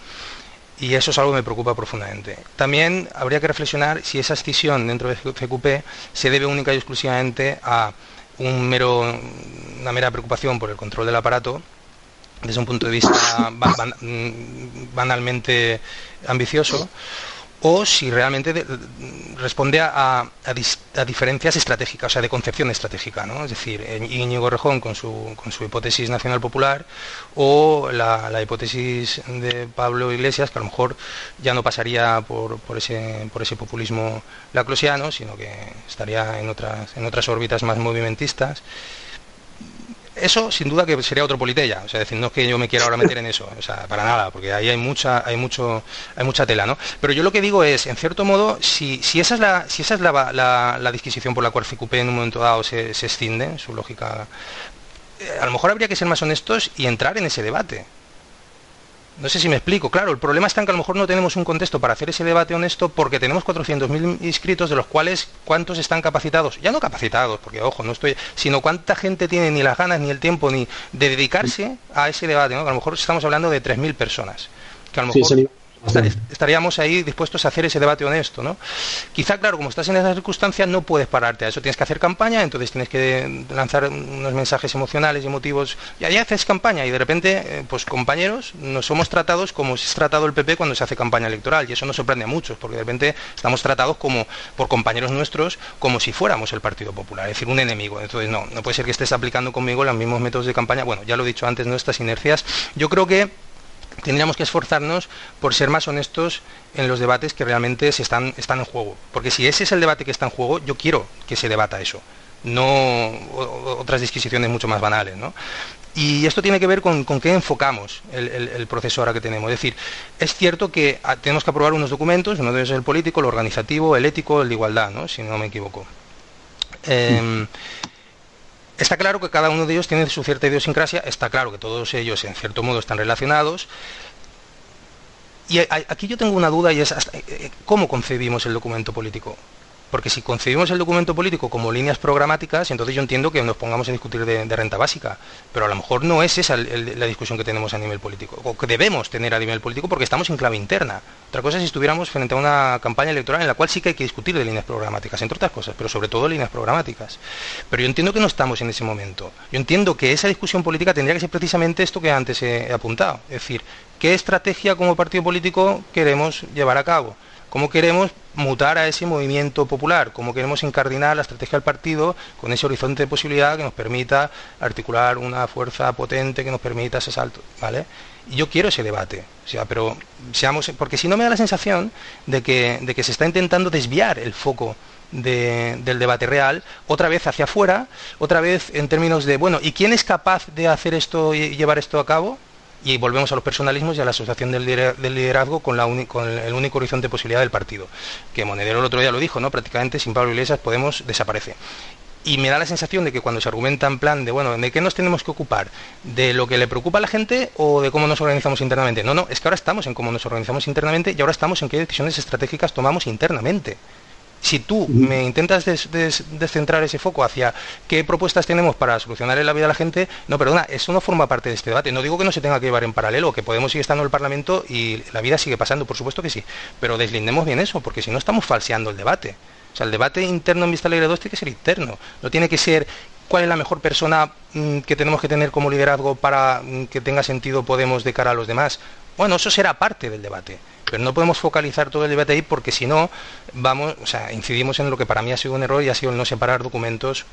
Y eso es algo que me preocupa profundamente. También habría que reflexionar si esa escisión dentro de CQP se debe única y exclusivamente a un mero, una mera preocupación por el control del aparato desde un punto de vista mm, banalmente ambicioso o si realmente responde a, diferencias estratégicas, o sea, de concepción estratégica, ¿no? Es decir, Íñigo Rejón con su, con su hipótesis nacional popular o la, hipótesis de Pablo Iglesias, que a lo mejor ya no pasaría por, por, ese, por ese populismo laclosiano, sino que estaría en otras, en otras órbitas más movimentistas eso sin duda que sería otro politella, o sea, decir, no es que yo me quiera ahora meter en eso, o sea, para nada, porque ahí hay mucha, hay mucho, hay mucha tela, ¿no? Pero yo lo que digo es, en cierto modo, si, si esa es la, si esa es la, la, disquisición por la cual FICUP en un momento dado se, se extiende, su lógica, eh, a lo mejor habría que ser más honestos y entrar en ese debate. No sé si me explico. Claro, el problema está en que a lo mejor no tenemos un contexto para hacer ese debate honesto porque tenemos 400.000 inscritos, de los cuales cuántos están capacitados. Ya no capacitados, porque ojo, no estoy, sino cuánta gente tiene ni las ganas ni el tiempo ni de dedicarse a ese debate. ¿no? a lo mejor estamos hablando de 3.000 personas. Que a lo mejor estaríamos ahí dispuestos a hacer ese debate honesto, ¿no? Quizá, claro, como estás en esas circunstancias, no puedes pararte a eso. Tienes que hacer campaña, entonces tienes que lanzar unos mensajes emocionales y emotivos. Y ahí haces campaña y de repente, eh, pues compañeros, nos somos tratados como es tratado el PP cuando se hace campaña electoral. Y eso nos sorprende a muchos, porque de repente estamos tratados como por compañeros nuestros como si fuéramos el Partido Popular, es decir, un enemigo. Entonces, no, no puede ser que estés aplicando conmigo los mismos métodos de campaña. Bueno, ya lo he dicho antes, ¿no? Estas inercias. Yo creo que tendríamos que esforzarnos por ser más honestos en los debates que realmente se están, están en juego. Porque si ese es el debate que está en juego, yo quiero que se debata eso, no otras disquisiciones mucho más banales. ¿no? Y esto tiene que ver con, qué enfocamos el, proceso ahora que tenemos. Es decir, es cierto que ah, tenemos que aprobar unos documentos, uno de ellos es el político, el organizativo, el ético, el de igualdad, ¿no? si no me equivoco. Em, Está claro que cada uno de ellos tiene su cierta idiosincrasia, está claro que todos ellos en cierto modo están relacionados. Y aquí yo tengo una duda y es eh, cómo concebimos el documento político. Porque si concebimos el documento político como líneas programáticas, entonces yo entiendo que nos pongamos a discutir de, renta básica. Pero a lo mejor no es esa la discusión que tenemos a nivel político, o que debemos tener a nivel político porque estamos en clave interna. Otra cosa es si estuviéramos frente a una campaña electoral en la cual sí que hay que discutir de líneas programáticas, entre otras cosas, pero sobre todo líneas programáticas. Pero yo entiendo que no estamos en ese momento. Yo entiendo que esa discusión política tendría que ser precisamente esto que antes he apuntado. Es decir, ¿qué estrategia como partido político queremos llevar a cabo? Cómo queremos mutar a ese movimiento popular, cómo queremos incardinar la estrategia del partido con ese horizonte de posibilidad que nos permita articular una fuerza potente que nos permita ese salto, ¿vale? Y yo quiero ese debate, o sea, pero seamos, porque si no me da la sensación de que, de que se está intentando desviar el foco del debate real, otra vez hacia afuera, otra vez en términos de, bueno, ¿y quién es capaz de hacer esto y llevar esto a cabo? Y volvemos a los personalismos y a la asociación del liderazgo con, el único horizonte de posibilidad del partido. Que Monedero el otro día lo dijo, ¿no? Prácticamente sin Pablo Iglesias Podemos desaparece. Y me da la sensación de que cuando se argumenta en plan de, bueno, ¿de qué nos tenemos que ocupar? ¿De lo que le preocupa a la gente o de cómo nos organizamos internamente? No, no, es que ahora estamos en cómo nos organizamos internamente y ahora estamos en qué decisiones estratégicas tomamos internamente. Si tú me intentas descentrar ese foco hacia qué propuestas tenemos para solucionar la vida de la gente, no, perdona, eso no forma parte de este debate. No digo que no se tenga que llevar en paralelo, que podemos seguir estando en el Parlamento y la vida sigue pasando, por supuesto que sí, pero deslindemos bien eso, porque si no estamos falseando el debate. O sea, el debate interno en Vista Alegre 2 tiene que ser interno, no tiene que ser cuál es la mejor persona mm, que tenemos que tener como liderazgo para mm, que tenga sentido Podemos de cara a los demás. Bueno, eso será parte del debate pero no podemos focalizar todo el debate ahí porque si no, vamos, o sea, incidimos en lo que para mí ha sido un error y ha sido el no separar documentos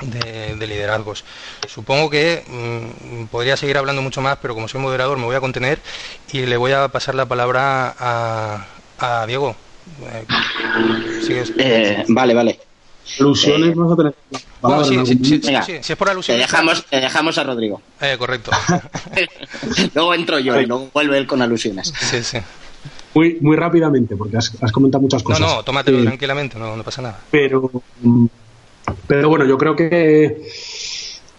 de, liderazgos. Supongo que mm, podría seguir hablando mucho más, pero como soy moderador me voy a contener y le voy a pasar la palabra a, Diego. Eh, eh, vale, vale. Alusiones vamos a tener. Bueno, si es por alusiones. Te dejamos, te dejamos a Rodrigo. Eh, correcto. *laughs* luego entro yo y luego vuelve él con alusiones. Sí, sí. muy, muy rápidamente, porque has, comentado muchas cosas. No, no, tómatelo tranquilamente, no, no pasa nada. Pero, pero bueno, yo creo que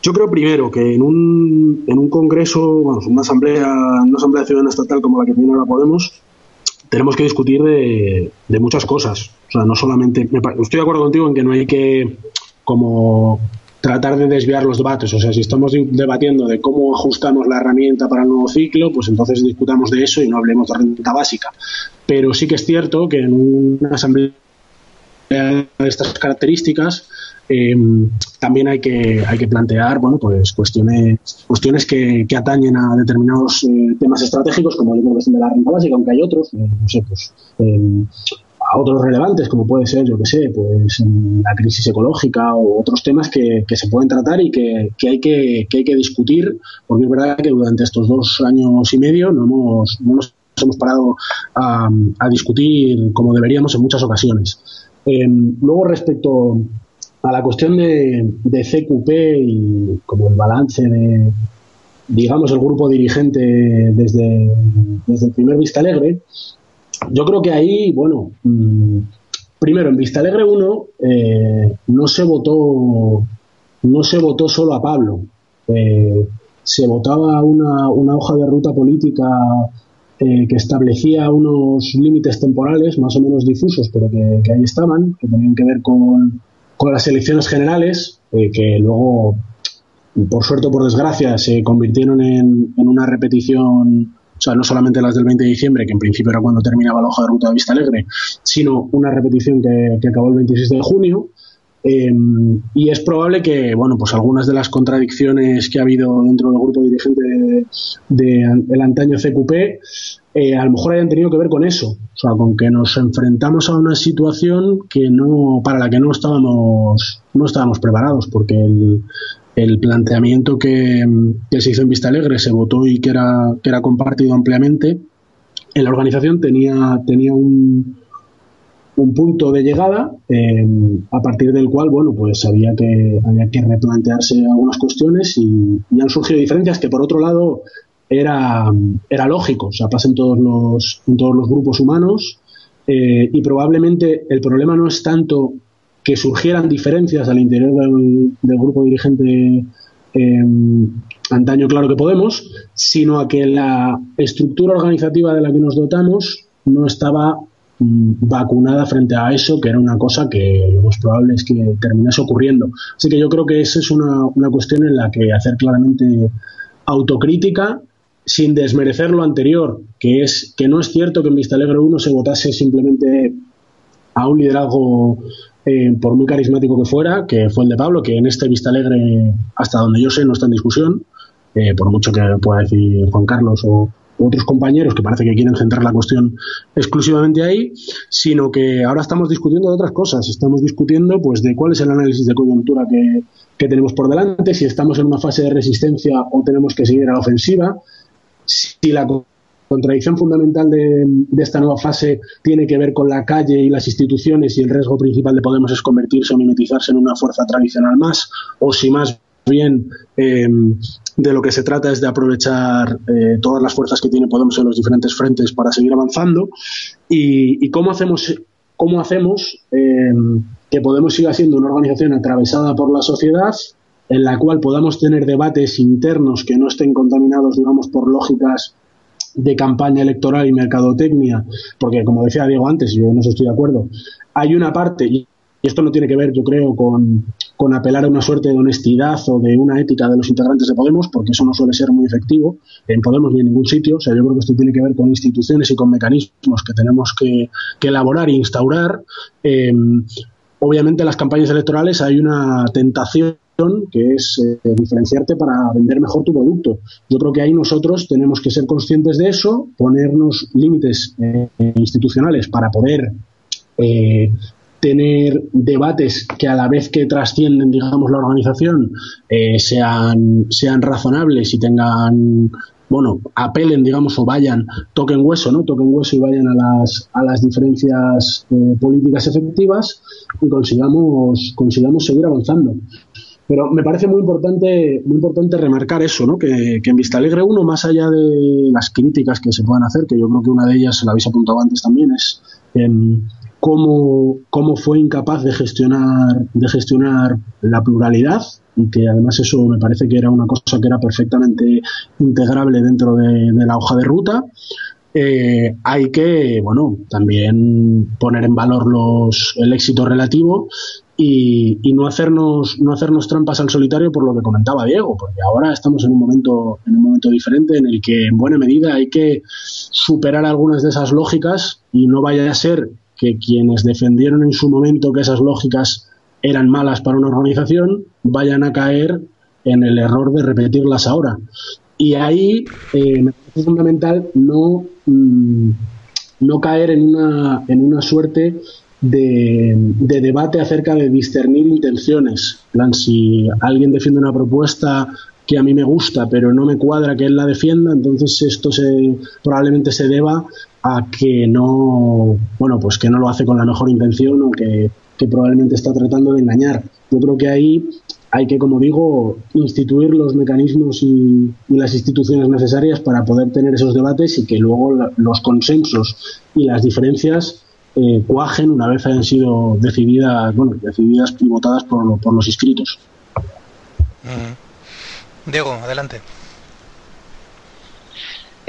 yo creo primero que en un, en un congreso, bueno, una asamblea, una asamblea ciudadana estatal como la que tiene ahora Podemos, tenemos que discutir de, muchas cosas. O sea, no solamente. Estoy de acuerdo contigo en que no hay que como tratar de desviar los debates. O sea, si estamos debatiendo de cómo ajustamos la herramienta para el nuevo ciclo, pues entonces discutamos de eso y no hablemos de renta básica. Pero sí que es cierto que en una asamblea de estas características em, también hay que hay que plantear bueno pues cuestiones cuestiones que, que atañen a determinados eh, temas estratégicos como el de la renta básica aunque hay otros eh, no sé pues em, a otros relevantes, como puede ser, yo que sé, pues la crisis ecológica o otros temas que, se pueden tratar y que, hay que, hay que discutir, porque es verdad que durante estos dos años y medio no, hemos, no nos hemos parado a, discutir como deberíamos en muchas ocasiones. Em, luego, respecto a la cuestión de, de CQP y como el balance de, digamos, el grupo dirigente desde, desde el primer Vista Alegre, yo creo que ahí, bueno, mm, primero en Vista Alegre 1 eh, no se votó no se votó solo a Pablo, eh, se votaba una, una, hoja de ruta política eh, que establecía unos límites temporales más o menos difusos, pero que, ahí estaban, que tenían que ver con, con las elecciones generales, que luego, por suerte o por desgracia, se convirtieron en, en una repetición o sea, no solamente las del 20 de diciembre, que en principio era cuando terminaba la hoja de ruta de Vista Alegre, sino una repetición que, acabó el 26 de junio. Eh, y es probable que, bueno, pues algunas de las contradicciones que ha habido dentro del grupo dirigente del de, antaño CQP, eh, a lo mejor hayan tenido que ver con eso, o sea, con que nos enfrentamos a una situación que no, para la que no estábamos, no estábamos preparados, porque el, el planteamiento que, se hizo en Vista Alegre se votó y que era, que era compartido ampliamente, en la organización tenía, tenía un, un punto de llegada eh, a partir del cual bueno pues había que había que replantearse algunas cuestiones y, han surgido diferencias que por otro lado era, era lógico. O sea pasa en todos los en todos los grupos humanos eh, y probablemente el problema no es tanto que surgieran diferencias al interior del, grupo dirigente eh, antaño claro que podemos, sino a que la estructura organizativa de la que nos dotamos no estaba vacunada frente a eso, que era una cosa que lo más probable es que terminase ocurriendo. Así que yo creo que esa es una, una cuestión en la que hacer claramente autocrítica sin desmerecer lo anterior, que es que no es cierto que en Vista Alegre 1 se votase simplemente a un liderazgo eh, por muy carismático que fuera, que fue el de Pablo, que en este Vista Alegre, hasta donde yo sé, no está en discusión, eh, por mucho que pueda decir Juan Carlos o otros compañeros que parece que quieren centrar la cuestión exclusivamente ahí, sino que ahora estamos discutiendo de otras cosas. Estamos discutiendo pues de cuál es el análisis de coyuntura que, que tenemos por delante, si estamos en una fase de resistencia o tenemos que seguir a la ofensiva, si la contradicción fundamental de, esta nueva fase tiene que ver con la calle y las instituciones y el riesgo principal de Podemos es convertirse o mimetizarse en una fuerza tradicional más, o si más bien em, de lo que se trata es de aprovechar eh, todas las fuerzas que tiene Podemos en los diferentes frentes para seguir avanzando. Y, cómo hacemos cómo hacemos em, que Podemos siga siendo una organización atravesada por la sociedad en la cual podamos tener debates internos que no estén contaminados digamos por lógicas de campaña electoral y mercadotecnia, porque como decía Diego antes, yo no estoy de acuerdo, hay una parte, y esto no tiene que ver, yo creo, con, con, apelar a una suerte de honestidad o de una ética de los integrantes de Podemos, porque eso no suele ser muy efectivo en Podemos ni en ningún sitio. O sea, yo creo que esto tiene que ver con instituciones y con mecanismos que tenemos que, elaborar e instaurar. Eh, obviamente, en las campañas electorales hay una tentación que es eh, diferenciarte para vender mejor tu producto. Yo creo que ahí nosotros tenemos que ser conscientes de eso, ponernos límites eh, institucionales para poder tener debates que a la vez que trascienden, digamos, la organización, sean, sean razonables y tengan bueno, apelen, digamos, o vayan, toquen hueso, ¿no? Toquen hueso y vayan a las, a las diferencias políticas efectivas y consigamos, consigamos seguir avanzando. Pero me parece muy importante, muy importante remarcar eso, ¿no? que, en Vista Alegre 1, más allá de las críticas que se puedan hacer, que yo creo que una de ellas, la habéis apuntado antes también, es em, cómo, cómo, fue incapaz de gestionar, de gestionar la pluralidad y que además eso me parece que era una cosa que era perfectamente integrable dentro de, la hoja de ruta. Eh, hay que, bueno, también poner en valor los, el éxito relativo y, y, no hacernos no hacernos trampas al solitario por lo que comentaba Diego, porque ahora estamos en un momento en un momento diferente en el que en buena medida hay que superar algunas de esas lógicas y no vaya a ser que quienes defendieron en su momento que esas lógicas eran malas para una organización vayan a caer en el error de repetirlas ahora. Y ahí eh, me parece fundamental no, mm, no caer en una, en una suerte de, de, debate acerca de discernir intenciones. plan, si alguien defiende una propuesta que a mí me gusta, pero no me cuadra que él la defienda, entonces esto se, probablemente se deba a que no, bueno, pues que no lo hace con la mejor intención o que, probablemente está tratando de engañar. Yo creo que ahí hay que, como digo, instituir los mecanismos y, las instituciones necesarias para poder tener esos debates y que luego la, los consensos y las diferencias eh, cuajen una vez hayan sido decididas, bueno, decididas y votadas por, por los inscritos. Diego, adelante.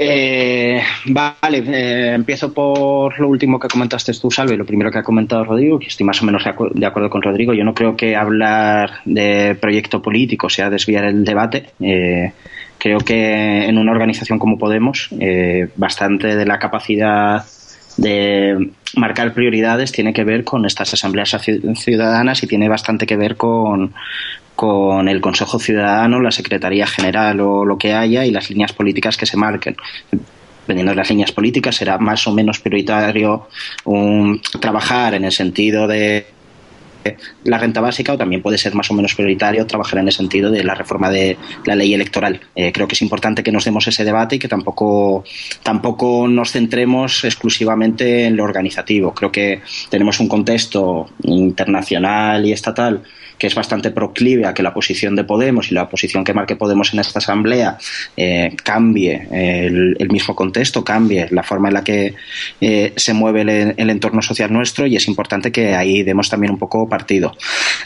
Eh, vale, eh, empiezo por lo último que comentaste tú, Salve, lo primero que ha comentado Rodrigo, que estoy más o menos de, acu de acuerdo con Rodrigo. Yo no creo que hablar de proyecto político sea desviar el debate. Eh, creo que en una organización como Podemos, eh, bastante de la capacidad de marcar prioridades tiene que ver con estas asambleas ciudadanas y tiene bastante que ver con, con el Consejo Ciudadano, la Secretaría General o lo que haya y las líneas políticas que se marquen. Dependiendo de las líneas políticas, será más o menos prioritario trabajar en el sentido de la renta básica o también puede ser más o menos prioritario trabajar en el sentido de la reforma de la ley electoral. Eh, creo que es importante que nos demos ese debate y que tampoco, tampoco nos centremos exclusivamente en lo organizativo. Creo que tenemos un contexto internacional y estatal que es bastante proclive a que la posición de Podemos y la posición que marque Podemos en esta asamblea eh, cambie el, el, mismo contexto, cambie la forma en la que eh, se mueve el, el, entorno social nuestro y es importante que ahí demos también un poco partido.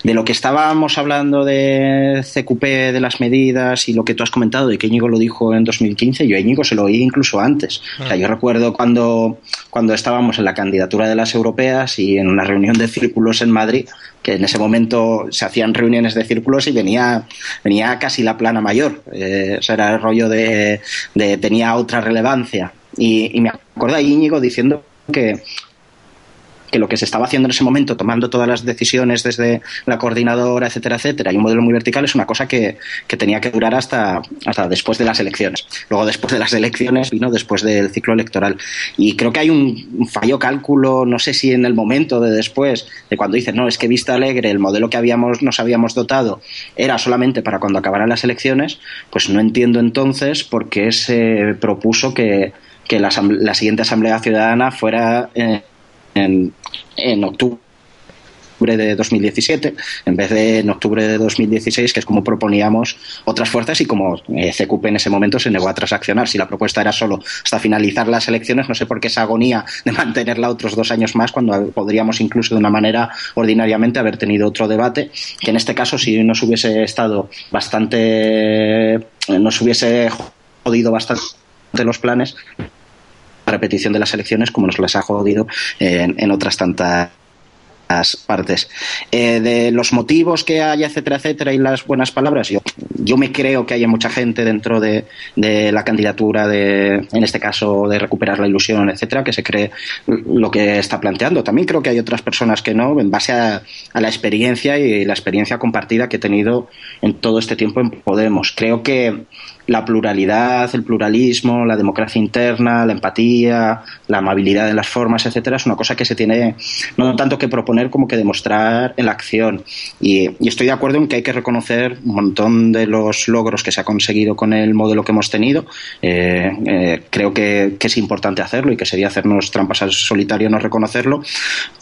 De lo que estábamos hablando de CQP, de las medidas y lo que tú has comentado y que Íñigo lo dijo en 2015, yo a Íñigo se lo oí incluso antes. O sea, yo recuerdo cuando, cuando estábamos en la candidatura de las europeas y en una reunión de círculos en Madrid, que en ese momento se hacían reuniones de círculos y venía, venía casi la plana mayor. Eh, era el rollo de, de tenía otra relevancia. Y, y me acuerdo a Íñigo diciendo que que lo que se estaba haciendo en ese momento, tomando todas las decisiones desde la coordinadora, etcétera, etcétera, y un modelo muy vertical, es una cosa que, que tenía que durar hasta, hasta después de las elecciones. Luego, después de las elecciones, vino después del ciclo electoral. Y creo que hay un, fallo cálculo, no sé si en el momento de después, de cuando dicen, no, es que Vista Alegre, el modelo que habíamos, nos habíamos dotado, era solamente para cuando acabaran las elecciones, pues no entiendo entonces por qué se propuso que, que la, la siguiente Asamblea Ciudadana fuera. Eh, en, en octubre de 2017 en vez de en octubre de 2016 que es como proponíamos otras fuerzas y como eh, en ese momento se negó a transaccionar. Si la propuesta era solo hasta finalizar las elecciones no sé por qué esa agonía de mantenerla otros dos años más cuando podríamos incluso de una manera ordinariamente haber tenido otro debate que en este caso si nos hubiese estado bastante nos hubiese jodido bastante los planes repetición de las elecciones como nos las ha jodido en, en otras tantas partes. Eh, de los motivos que hay, etcétera, etcétera, y las buenas palabras, yo, yo me creo que haya mucha gente dentro de, de, la candidatura de, en este caso, de recuperar la ilusión, etcétera, que se cree lo que está planteando. También creo que hay otras personas que no, en base a, a la experiencia y la experiencia compartida que he tenido en todo este tiempo en Podemos. Creo que la pluralidad, el pluralismo, la democracia interna, la empatía, la amabilidad en las formas, etcétera, es una cosa que se tiene no tanto que proponer poner como que demostrar en la acción. Y, estoy de acuerdo en que hay que reconocer un montón de los logros que se ha conseguido con el modelo que hemos tenido. Eh, eh, creo que, es importante hacerlo y que sería hacernos trampas al solitario no reconocerlo.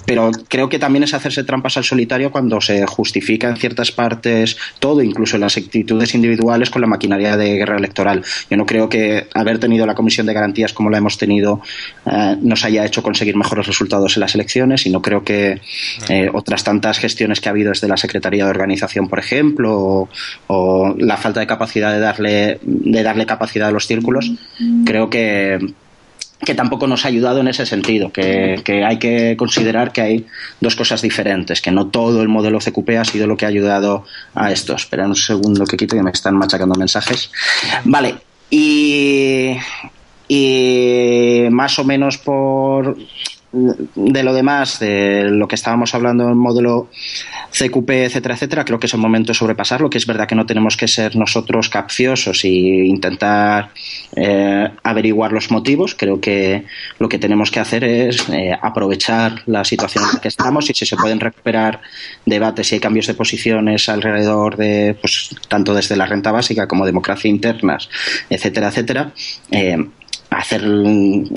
Pero creo que también es hacerse trampas al solitario cuando se justifica en ciertas partes todo, incluso en las actitudes individuales, con la maquinaria de guerra electoral. Yo no creo que haber tenido la comisión de garantías como la hemos tenido eh, nos haya hecho conseguir mejores resultados en las elecciones y no creo que eh, otras tantas gestiones que ha habido desde la Secretaría de Organización, por ejemplo, o, la falta de capacidad de darle, de darle capacidad a los círculos, creo que, que tampoco nos ha ayudado en ese sentido, que, hay que considerar que hay dos cosas diferentes, que no todo el modelo CQP ha sido lo que ha ayudado a estos. Espera un segundo que quito que me están machacando mensajes. Vale, y, y más o menos por de lo demás, de lo que estábamos hablando en modelo CQP, etcétera, etcétera, creo que es el momento de sobrepasarlo, que es verdad que no tenemos que ser nosotros capciosos e intentar eh, averiguar los motivos. Creo que lo que tenemos que hacer es eh, aprovechar la situación en la que estamos y si se pueden recuperar debates y hay cambios de posiciones alrededor de, pues, tanto desde la renta básica como democracia internas, etcétera, etcétera, eh, hacer,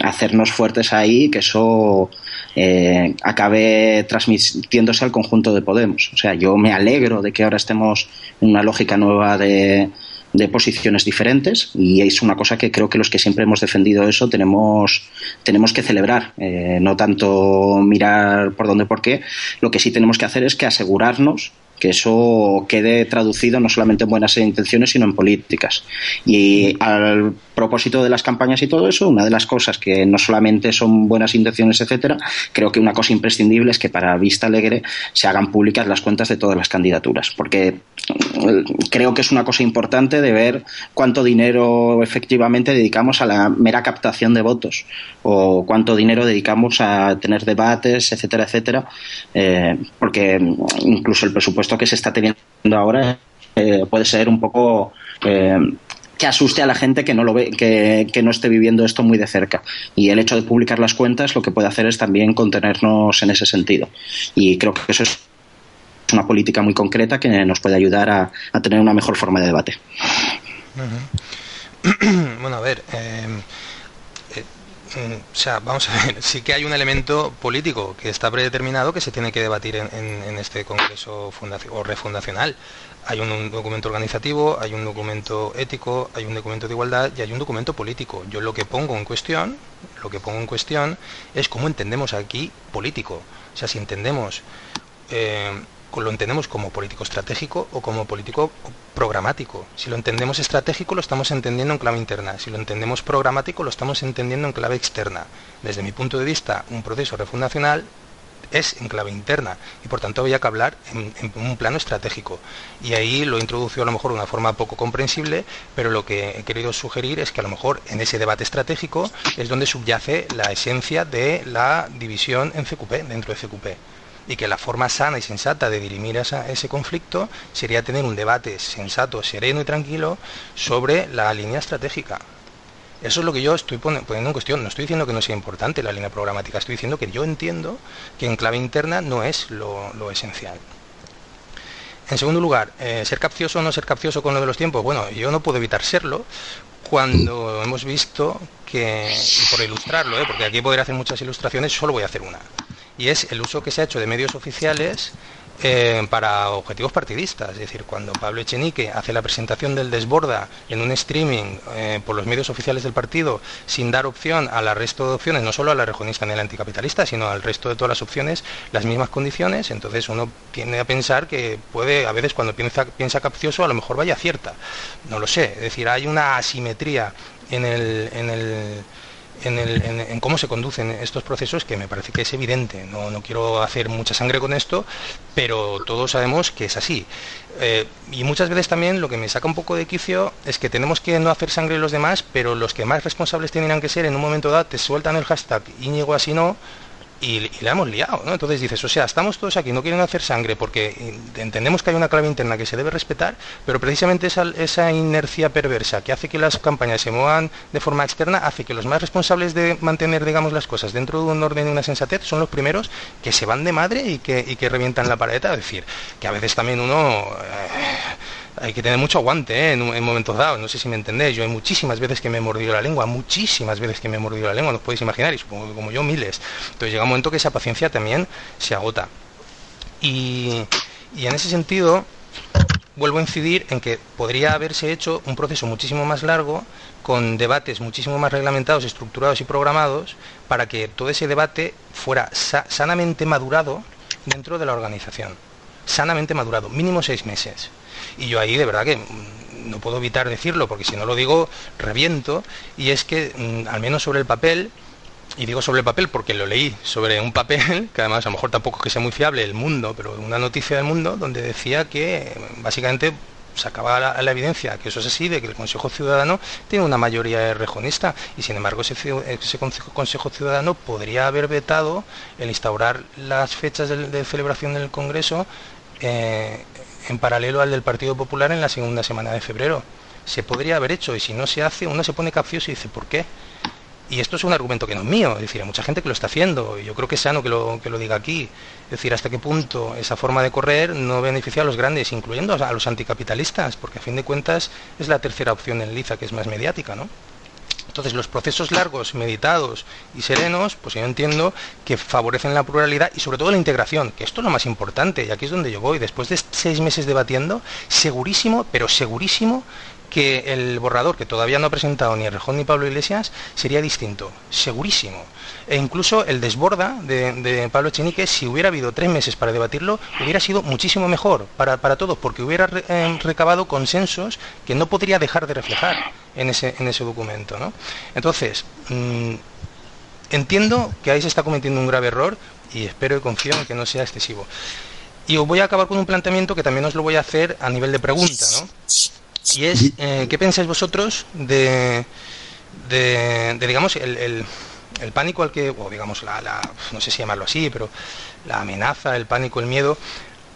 hacernos fuertes ahí, que eso eh, acabe transmitiéndose al conjunto de Podemos. O sea, yo me alegro de que ahora estemos en una lógica nueva de, de posiciones diferentes y es una cosa que creo que los que siempre hemos defendido eso tenemos, tenemos que celebrar, eh, no tanto mirar por dónde por qué, lo que sí tenemos que hacer es que asegurarnos que eso quede traducido no solamente en buenas intenciones, sino en políticas. Y al propósito de las campañas y todo eso, una de las cosas que no solamente son buenas intenciones, etcétera, creo que una cosa imprescindible es que para Vista Alegre se hagan públicas las cuentas de todas las candidaturas, porque creo que es una cosa importante de ver cuánto dinero efectivamente dedicamos a la mera captación de votos o cuánto dinero dedicamos a tener debates, etcétera, etcétera, eh, porque incluso el presupuesto que se está teniendo ahora eh, puede ser un poco eh, que asuste a la gente que no lo ve, que, no esté viviendo esto muy de cerca. Y el hecho de publicar las cuentas lo que puede hacer es también contenernos en ese sentido. Y creo que eso es una política muy concreta que nos puede ayudar a, tener una mejor forma de debate. *clears throat* Bueno, a ver, em, eh, mm, o sea, vamos a ver, sí que hay un elemento político que está predeterminado que se tiene que debatir en, en este Congreso o refundacional hay un, documento organizativo, hay un documento ético, hay un documento de igualdad y hay un documento político. Yo lo que pongo en cuestión, lo que pongo en cuestión es cómo entendemos aquí político. O sea, si entendemos eh, lo entendemos como político estratégico o como político programático. Si lo entendemos estratégico lo estamos entendiendo en clave interna, si lo entendemos programático lo estamos entendiendo en clave externa. Desde mi punto de vista, un proceso refundacional es en clave interna y por tanto había que hablar en, un plano estratégico. Y ahí lo introducido a lo mejor de una forma poco comprensible, pero lo que he querido sugerir es que a lo mejor en ese debate estratégico es donde subyace la esencia de la división en CQP, dentro de CQP. Y que la forma sana y sensata de dirimir ese conflicto sería tener un debate sensato, sereno y tranquilo sobre la línea estratégica. Eso es lo que yo estoy poniendo en cuestión. No estoy diciendo que no sea importante la línea programática, estoy diciendo que yo entiendo que en clave interna no es lo, esencial. En segundo lugar, eh, ser capcioso o no ser capcioso con lo de los tiempos. Bueno, yo no puedo evitar serlo cuando hemos visto que, y por ilustrarlo, ¿eh? porque aquí podría hacer muchas ilustraciones, solo voy a hacer una. Y es el uso que se ha hecho de medios oficiales eh, para objetivos partidistas. Es decir, cuando Pablo Echenique hace la presentación del desborda en un streaming eh, por los medios oficiales del partido, sin dar opción al resto de opciones, no solo a la regionista ni a la anticapitalista, sino al resto de todas las opciones, las mismas condiciones, entonces uno tiende a pensar que puede, a veces cuando piensa, piensa capcioso, a lo mejor vaya cierta. No lo sé. Es decir, hay una asimetría en el, en el en, cómo se conducen estos procesos que me parece que es evidente. No, no, quiero hacer mucha sangre con esto, pero todos sabemos que es así. Eh, y muchas veces también lo que me saca un poco de quicio es que tenemos que no hacer sangre los demás, pero los que más responsables tienen que ser en un momento dado te sueltan el hashtag Íñigo así no y, la hemos liado, ¿no? Entonces dices, o sea, estamos todos aquí, no quieren hacer sangre porque entendemos que hay una clave interna que se debe respetar, pero precisamente esa, inercia perversa que hace que las campañas se muevan de forma externa hace que los más responsables de mantener, digamos, las cosas dentro de un orden y una sensatez son los primeros que se van de madre y que, y que revientan la pared, es decir, que a veces también uno... Eh, hay que tener mucho aguante ¿eh? en, momentos dados, no sé si me entendéis, yo hay muchísimas veces que me he mordido la lengua, muchísimas veces que me he mordido la lengua, no podéis imaginar, y supongo que como yo miles. Entonces llega un momento que esa paciencia también se agota. Y, y en ese sentido, vuelvo a incidir en que podría haberse hecho un proceso muchísimo más largo, con debates muchísimo más reglamentados, estructurados y programados, para que todo ese debate fuera sanamente madurado dentro de la organización. Sanamente madurado, mínimo seis meses. Y yo ahí de verdad que mm, no puedo evitar decirlo, porque si no lo digo, reviento, y es que, mm, al menos sobre el papel, y digo sobre el papel porque lo leí sobre un papel, *laughs* que además a lo mejor tampoco es que sea muy fiable, el mundo, pero una noticia del mundo donde decía que básicamente sacaba la, la, evidencia que eso es así, de que el Consejo Ciudadano tiene una mayoría rejonista y sin embargo ese, Consejo Ciudadano podría haber vetado el instaurar las fechas de, celebración del Congreso eh, en paralelo al del Partido Popular en la segunda semana de febrero. Se podría haber hecho y si no se hace, uno se pone capcioso y dice, ¿por qué? Y esto es un argumento que no es mío, es decir, hay mucha gente que lo está haciendo, y yo creo que es sano que lo, que lo diga aquí. Es decir, hasta qué punto esa forma de correr no beneficia a los grandes, incluyendo a los anticapitalistas, porque a fin de cuentas es la tercera opción en Liza, que es más mediática, ¿no? Entonces, los procesos largos, meditados y serenos, pues yo entiendo que favorecen la pluralidad y sobre todo la integración, que esto es lo más importante, y aquí es donde yo voy. Después de seis meses debatiendo, segurísimo, pero segurísimo que el borrador, que todavía no ha presentado ni Rejón ni Pablo Iglesias, sería distinto, segurísimo. E incluso el desborda de, Pablo Echenique, si hubiera habido tres meses para debatirlo, hubiera sido muchísimo mejor para, todos, porque hubiera eh, recabado consensos que no podría dejar de reflejar en ese, en ese documento. ¿no? Entonces, mm, entiendo que ahí se está cometiendo un grave error y espero y confío en que no sea excesivo. Y os voy a acabar con un planteamiento que también os lo voy a hacer a nivel de pregunta, ¿no? Y es, eh, ¿qué pensáis vosotros de, de, digamos, el, pánico al que, o digamos, la, no sé si llamarlo así, pero la amenaza, el pánico, el miedo,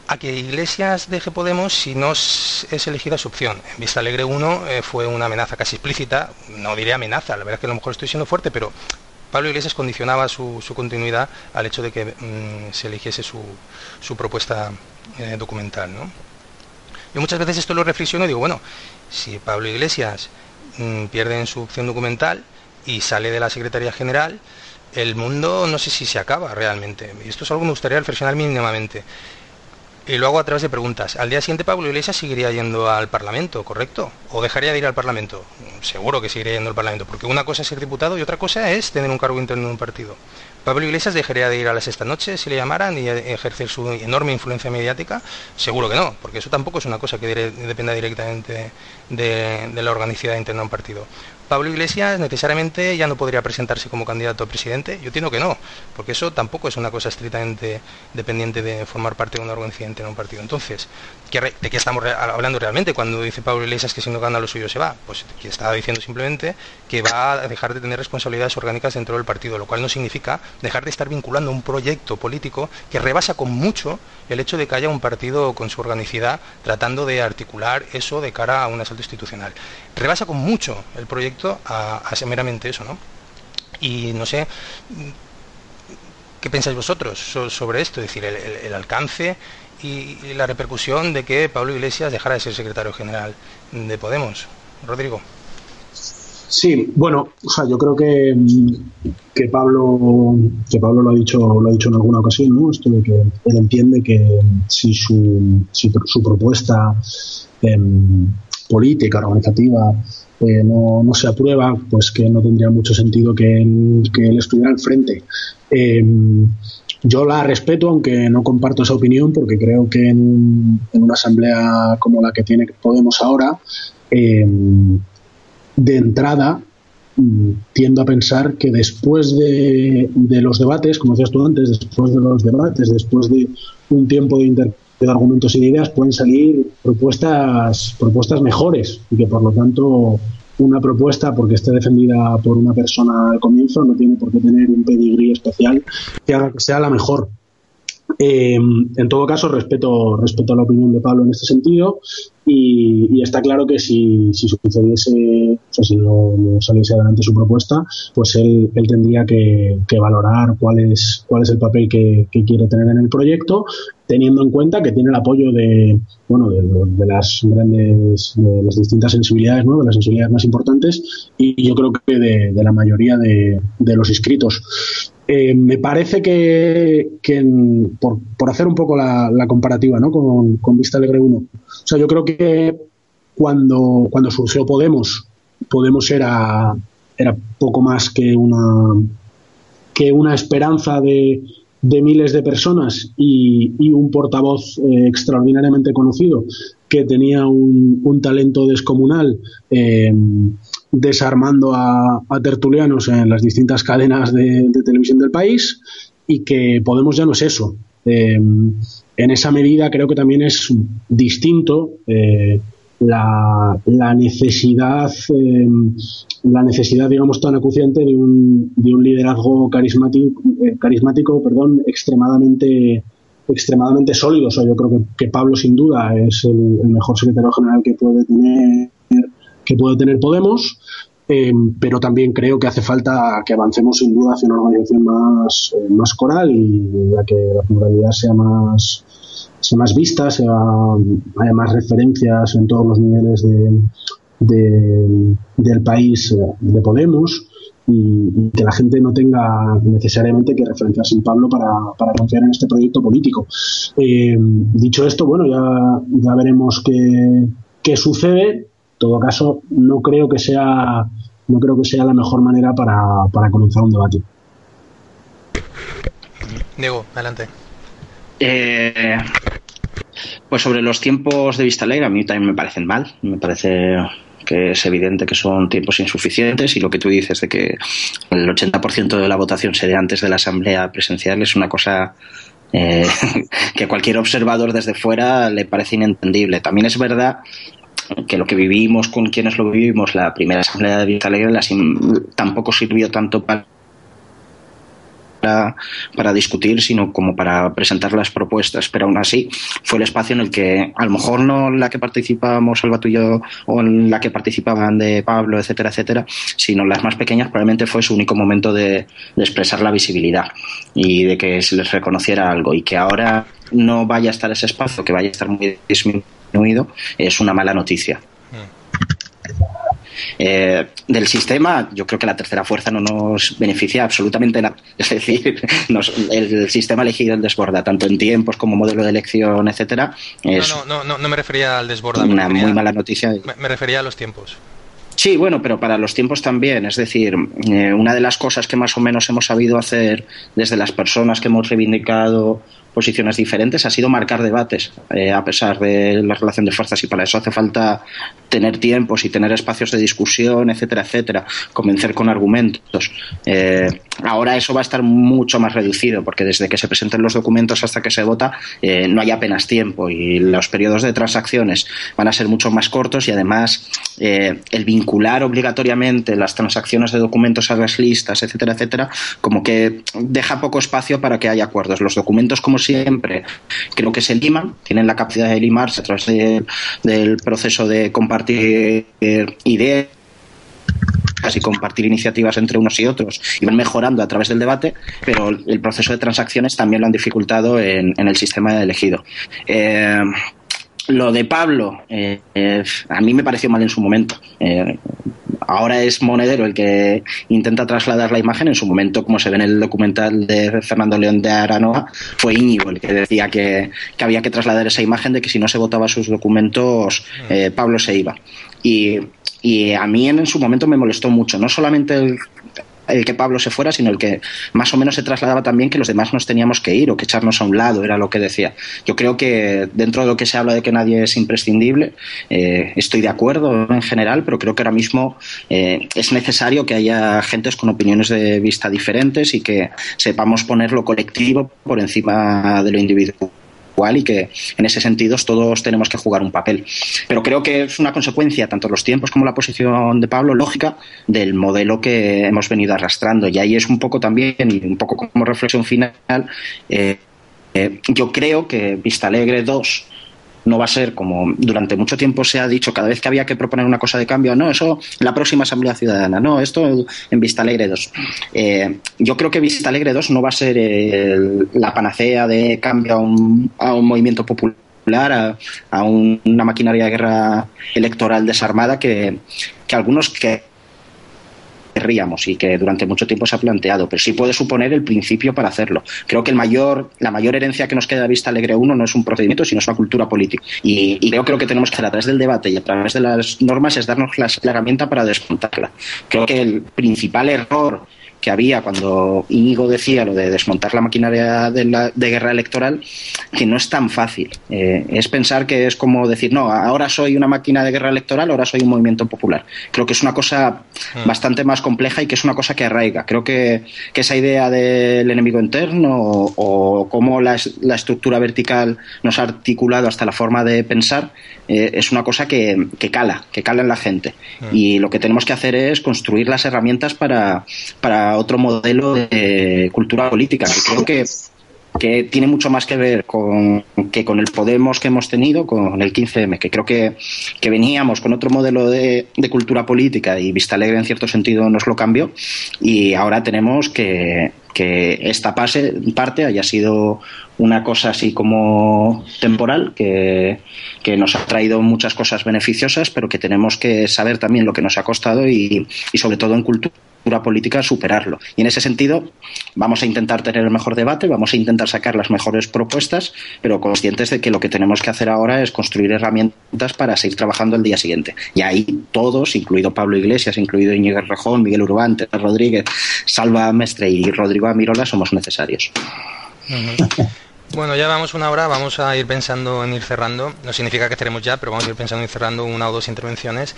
a que Iglesias deje Podemos si no es elegida su opción. En Vista Alegre 1 eh, fue una amenaza casi explícita, no diré amenaza, la verdad es que a lo mejor estoy siendo fuerte, pero Pablo Iglesias condicionaba su, continuidad al hecho de que mm, se eligiese su, su propuesta eh, documental. ¿no? Yo muchas veces esto lo reflexiono y digo, bueno, si Pablo Iglesias mm, pierde en su opción documental y sale de la Secretaría General, el mundo no sé si se acaba realmente. Y esto es algo que me gustaría reflexionar mínimamente. Y lo hago a través de preguntas. Al día siguiente Pablo Iglesias seguiría yendo al Parlamento, ¿correcto? ¿O dejaría de ir al Parlamento? Seguro que seguiría yendo al Parlamento, porque una cosa es ser diputado y otra cosa es tener un cargo interno en un partido. Pablo Iglesias dejaría de ir a las esta noche si le llamaran y ejercer su enorme influencia mediática? Seguro que no, porque eso tampoco es una cosa que dependa directamente de, de la organicidad interna de un partido. Pablo Iglesias necesariamente ya no podría presentarse como candidato a presidente. Yo entiendo que no, porque eso tampoco es una cosa estrictamente dependiente de formar parte de una organización en un partido. Entonces, ¿de qué estamos hablando realmente cuando dice Pablo Iglesias que si no gana lo suyo se va? Pues que estaba diciendo simplemente que va a dejar de tener responsabilidades orgánicas dentro del partido, lo cual no significa dejar de estar vinculando un proyecto político que rebasa con mucho el hecho de que haya un partido con su organicidad tratando de articular eso de cara a un asalto institucional. Rebasa con mucho el proyecto a, a meramente eso, ¿no? Y no sé, ¿qué pensáis vosotros sobre esto? Es decir, el, alcance y, la repercusión de que Pablo Iglesias dejara de ser secretario general de Podemos. Rodrigo. Sí, bueno, o sea, yo creo que, que Pablo que Pablo lo ha dicho lo ha dicho en alguna ocasión, ¿no? Esto de que él entiende que si su, si su propuesta em, política, organizativa, eh, no, no, se aprueba, pues que no tendría mucho sentido que que él estuviera al frente. Eh, yo la respeto, aunque no comparto esa opinión, porque creo que en, una asamblea como la que tiene Podemos ahora, eh, de entrada mm, tiendo a pensar que después de, de, los debates, como decías tú antes, después de los debates, después de un tiempo de de argumentos y de ideas pueden salir propuestas propuestas mejores y que por lo tanto una propuesta porque esté defendida por una persona al comienzo, no tiene por qué tener un pedigrí especial que sea la mejor. Eh, en todo caso, respeto, respeto la opinión de Pablo en este sentido y, está claro que si, si sucediese, o sea, si no, saliese adelante su propuesta, pues él, él tendría que, valorar cuál es, cuál es el papel que, quiere tener en el proyecto, teniendo en cuenta que tiene el apoyo de, bueno, de, las grandes, de las distintas sensibilidades, ¿no? de las sensibilidades más importantes y yo creo que de, la mayoría de, los inscritos. Eh, me parece que, por, hacer un poco la, comparativa ¿no? con, con Vista Alegre 1, o sea, yo creo que cuando, cuando surgió Podemos, Podemos era, era poco más que una, que una esperanza de, de miles de personas y, y un portavoz eh, extraordinariamente conocido que tenía un, un talento descomunal. Eh, desarmando a, tertulianos en las distintas cadenas de, televisión del país y que Podemos ya no es eso. Eh, en esa medida creo que también es distinto eh, la, necesidad eh, la necesidad digamos tan acuciante de un, de un liderazgo carismático carismático perdón extremadamente extremadamente sólido o yo creo que, Pablo sin duda es el, mejor secretario general que puede tener que puede tener Podemos eh, pero también creo que hace falta que avancemos sin duda hacia una organización más, eh, más coral y la que la pluralidad sea más, sea más vista, sea, haya más referencias en todos los niveles de, del país eh, de Podemos y, que la gente no tenga necesariamente que referenciarse en Pablo para, para confiar en este proyecto político. dicho esto, bueno, ya, ya veremos qué, qué sucede todo caso, no creo que sea, no creo que sea la mejor manera para, para comenzar un debate. Diego, adelante. Eh, pues sobre los tiempos de vista alegre, a mí también me parecen mal. Me parece que es evidente que son tiempos insuficientes y lo que tú dices de que el 80% de la votación se dé antes de la asamblea presencial es una cosa eh, *laughs* que cualquier observador desde fuera le parece inentendible. También es verdad que lo que vivimos con quienes lo vivimos, la primera asamblea de Vista Alegre, tampoco sirvió tanto para para, discutir, sino como para presentar las propuestas. Pero aún así fue el espacio en el que, a lo mejor no la que participábamos tú y yo, o en la que participaban de Pablo, etcétera, etcétera, sino las más pequeñas, probablemente fue su único momento de, de expresar la visibilidad y de que se les reconociera algo. Y que ahora no vaya a estar ese espacio, que vaya a estar muy disminuido es una mala noticia. Eh, del sistema, yo creo que la tercera fuerza no nos beneficia absolutamente nada. *laughs* Es decir, el, sistema elegido el desborda, tanto en tiempos como modelo de elección, etcétera. no, no, no, no, me refería al desborda. Una muy mala noticia. me refería a los tiempos. Sí, bueno, pero para los tiempos también. Es decir, eh, una de las cosas que más o menos hemos sabido hacer desde las personas que hemos reivindicado posiciones diferentes ha sido marcar debates, eh, a pesar de la relación de fuerzas, y para eso hace falta tener tiempos y tener espacios de discusión, etcétera, etcétera, convencer con argumentos. Eh, ahora eso va a estar mucho más reducido, porque desde que se presenten los documentos hasta que se vota eh, no hay apenas tiempo y los periodos de transacciones van a ser mucho más cortos y además el vincular obligatoriamente las transacciones de documentos a las listas, etcétera, etcétera, como que deja poco espacio para que haya acuerdos. Los documentos como siempre, creo que se liman, tienen la capacidad de limarse a través del proceso de compartir ideas y compartir iniciativas entre unos y otros y van mejorando a través del debate, pero el proceso de transacciones también lo han dificultado en, el sistema elegido. Eh, lo de Pablo, eh, eh, a mí me pareció mal en su momento. Eh, ahora es Monedero el que intenta trasladar la imagen. En su momento, como se ve en el documental de Fernando León de Aranoa, fue Íñigo el que decía que, había que trasladar esa imagen de que si no se votaba sus documentos, Pablo se iba. Y, y a mí en, su momento me molestó mucho, no solamente el, el que Pablo se fuera, sino el que más o menos se trasladaba también que los demás nos teníamos que ir o que echarnos a un lado, era lo que decía. Yo creo que dentro de lo que se habla de que nadie es imprescindible, eh, estoy de acuerdo en general, pero creo que ahora mismo eh, es necesario que haya gentes con opiniones de vista diferentes y que sepamos poner lo colectivo por encima de lo individual igual y que en ese sentido todos tenemos que jugar un papel. Pero creo que es una consecuencia, tanto los tiempos como la posición de Pablo, lógica, del modelo que hemos venido arrastrando. Y ahí es un poco también, y un poco como reflexión final, eh, eh, yo creo que Vista Alegre 2 no va a ser como durante mucho tiempo se ha dicho cada vez que había que proponer una cosa de cambio, no, eso la próxima Asamblea Ciudadana, no, esto en Vista Alegre 2. Eh, yo creo que Vista Alegre 2 no va a ser la panacea de cambio a un, a un movimiento popular a, una maquinaria de guerra electoral desarmada que, que algunos que y que durante mucho tiempo se ha planteado, pero sí puede suponer el principio para hacerlo. Creo que mayor, la mayor herencia que nos queda a vista Alegre 1 no es un procedimiento, sino es una cultura política. Y, y creo, creo que tenemos que hacer a través del debate y a través de las normas es darnos la, la herramienta para desmontarla. Creo que el principal error que había cuando Íñigo decía lo de desmontar la maquinaria de, la, de guerra electoral, que no es tan fácil. Eh, es pensar que es como decir, no, ahora soy una máquina de guerra electoral, ahora soy un movimiento popular. Creo que es una cosa mm. bastante más compleja y que es una cosa que arraiga. Creo que, que esa idea del enemigo interno o, o cómo la, la, estructura vertical nos ha articulado hasta la forma de pensar eh, es una cosa que, que, cala, que cala en la gente. Mm. Y lo que tenemos que hacer es construir las herramientas para, para otro modelo de cultura política, que creo que, que tiene mucho más que ver con, que con el Podemos que hemos tenido, con el 15M, que creo que, que veníamos con otro modelo de, cultura política y Vista Alegre en cierto sentido nos lo cambió. Y ahora tenemos que, que esta pase, parte haya sido una cosa así como temporal que, que, nos ha traído muchas cosas beneficiosas, pero que tenemos que saber también lo que nos ha costado y, y sobre todo en cultura política superarlo. Y en ese sentido vamos a intentar tener el mejor debate, vamos a intentar sacar las mejores propuestas, pero conscientes de que lo que tenemos que hacer ahora es construir herramientas para seguir trabajando el día siguiente. Y ahí todos, incluido Pablo Iglesias, incluido Íñigo Rejón, Miguel Urbán, Rodríguez, Salva Mestre y Rodrigo Amirola, somos necesarios. Uh. Bueno, ya vamos una hora, vamos a ir pensando en ir cerrando. No significa que estaremos ya, pero vamos a ir pensando en ir cerrando una o dos intervenciones.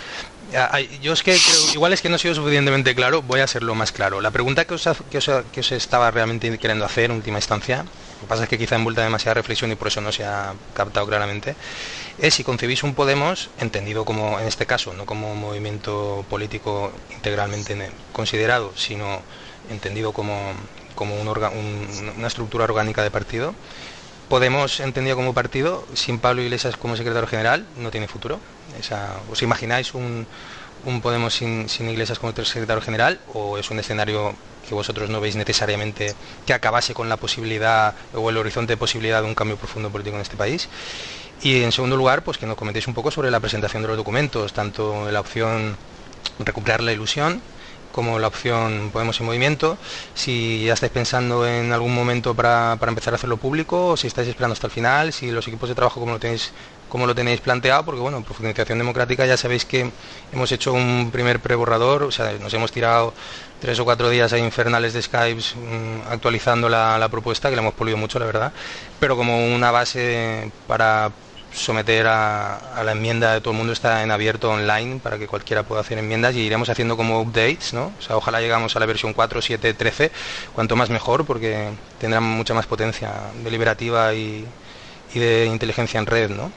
Yo es que igual es que no he sido suficientemente claro, voy a hacerlo más claro. La pregunta que os, que os, que os estaba realmente queriendo hacer en última instancia, lo que pasa es que quizá envuelta demasiada reflexión y por eso no se ha captado claramente, es si concebís un Podemos, entendido como, en este caso, no como un movimiento político integralmente considerado, sino entendido como como un un, una estructura orgánica de partido. Podemos, entendido como partido, sin Pablo Iglesias como secretario general, no tiene futuro. ¿Os imagináis un, un Podemos sin, sin, Iglesias como secretario general o es un escenario que vosotros no veis necesariamente que acabase con la posibilidad o el horizonte de posibilidad de un cambio profundo político en este país? Y en segundo lugar, pues que nos comentéis un poco sobre la presentación de los documentos, tanto la opción recuperar la ilusión como la opción Podemos en Movimiento. Si ya estáis pensando en algún momento para, para, empezar a hacerlo público, o si estáis esperando hasta el final, si los equipos de trabajo como lo tenéis como lo tenéis planteado, porque bueno, en profundización democrática ya sabéis que hemos hecho un primer preborrador, o sea, nos hemos tirado tres o cuatro días ahí infernales de Skype um, actualizando la, la, propuesta, que la hemos polido mucho, la verdad, pero como una base para someter a, la enmienda de todo el mundo está en abierto online para que cualquiera pueda hacer enmiendas y iremos haciendo como updates, ¿no? O sea, ojalá llegamos a la versión 4, 7, 13, cuanto más mejor porque tendrá mucha más potencia deliberativa y, de inteligencia en red, ¿no?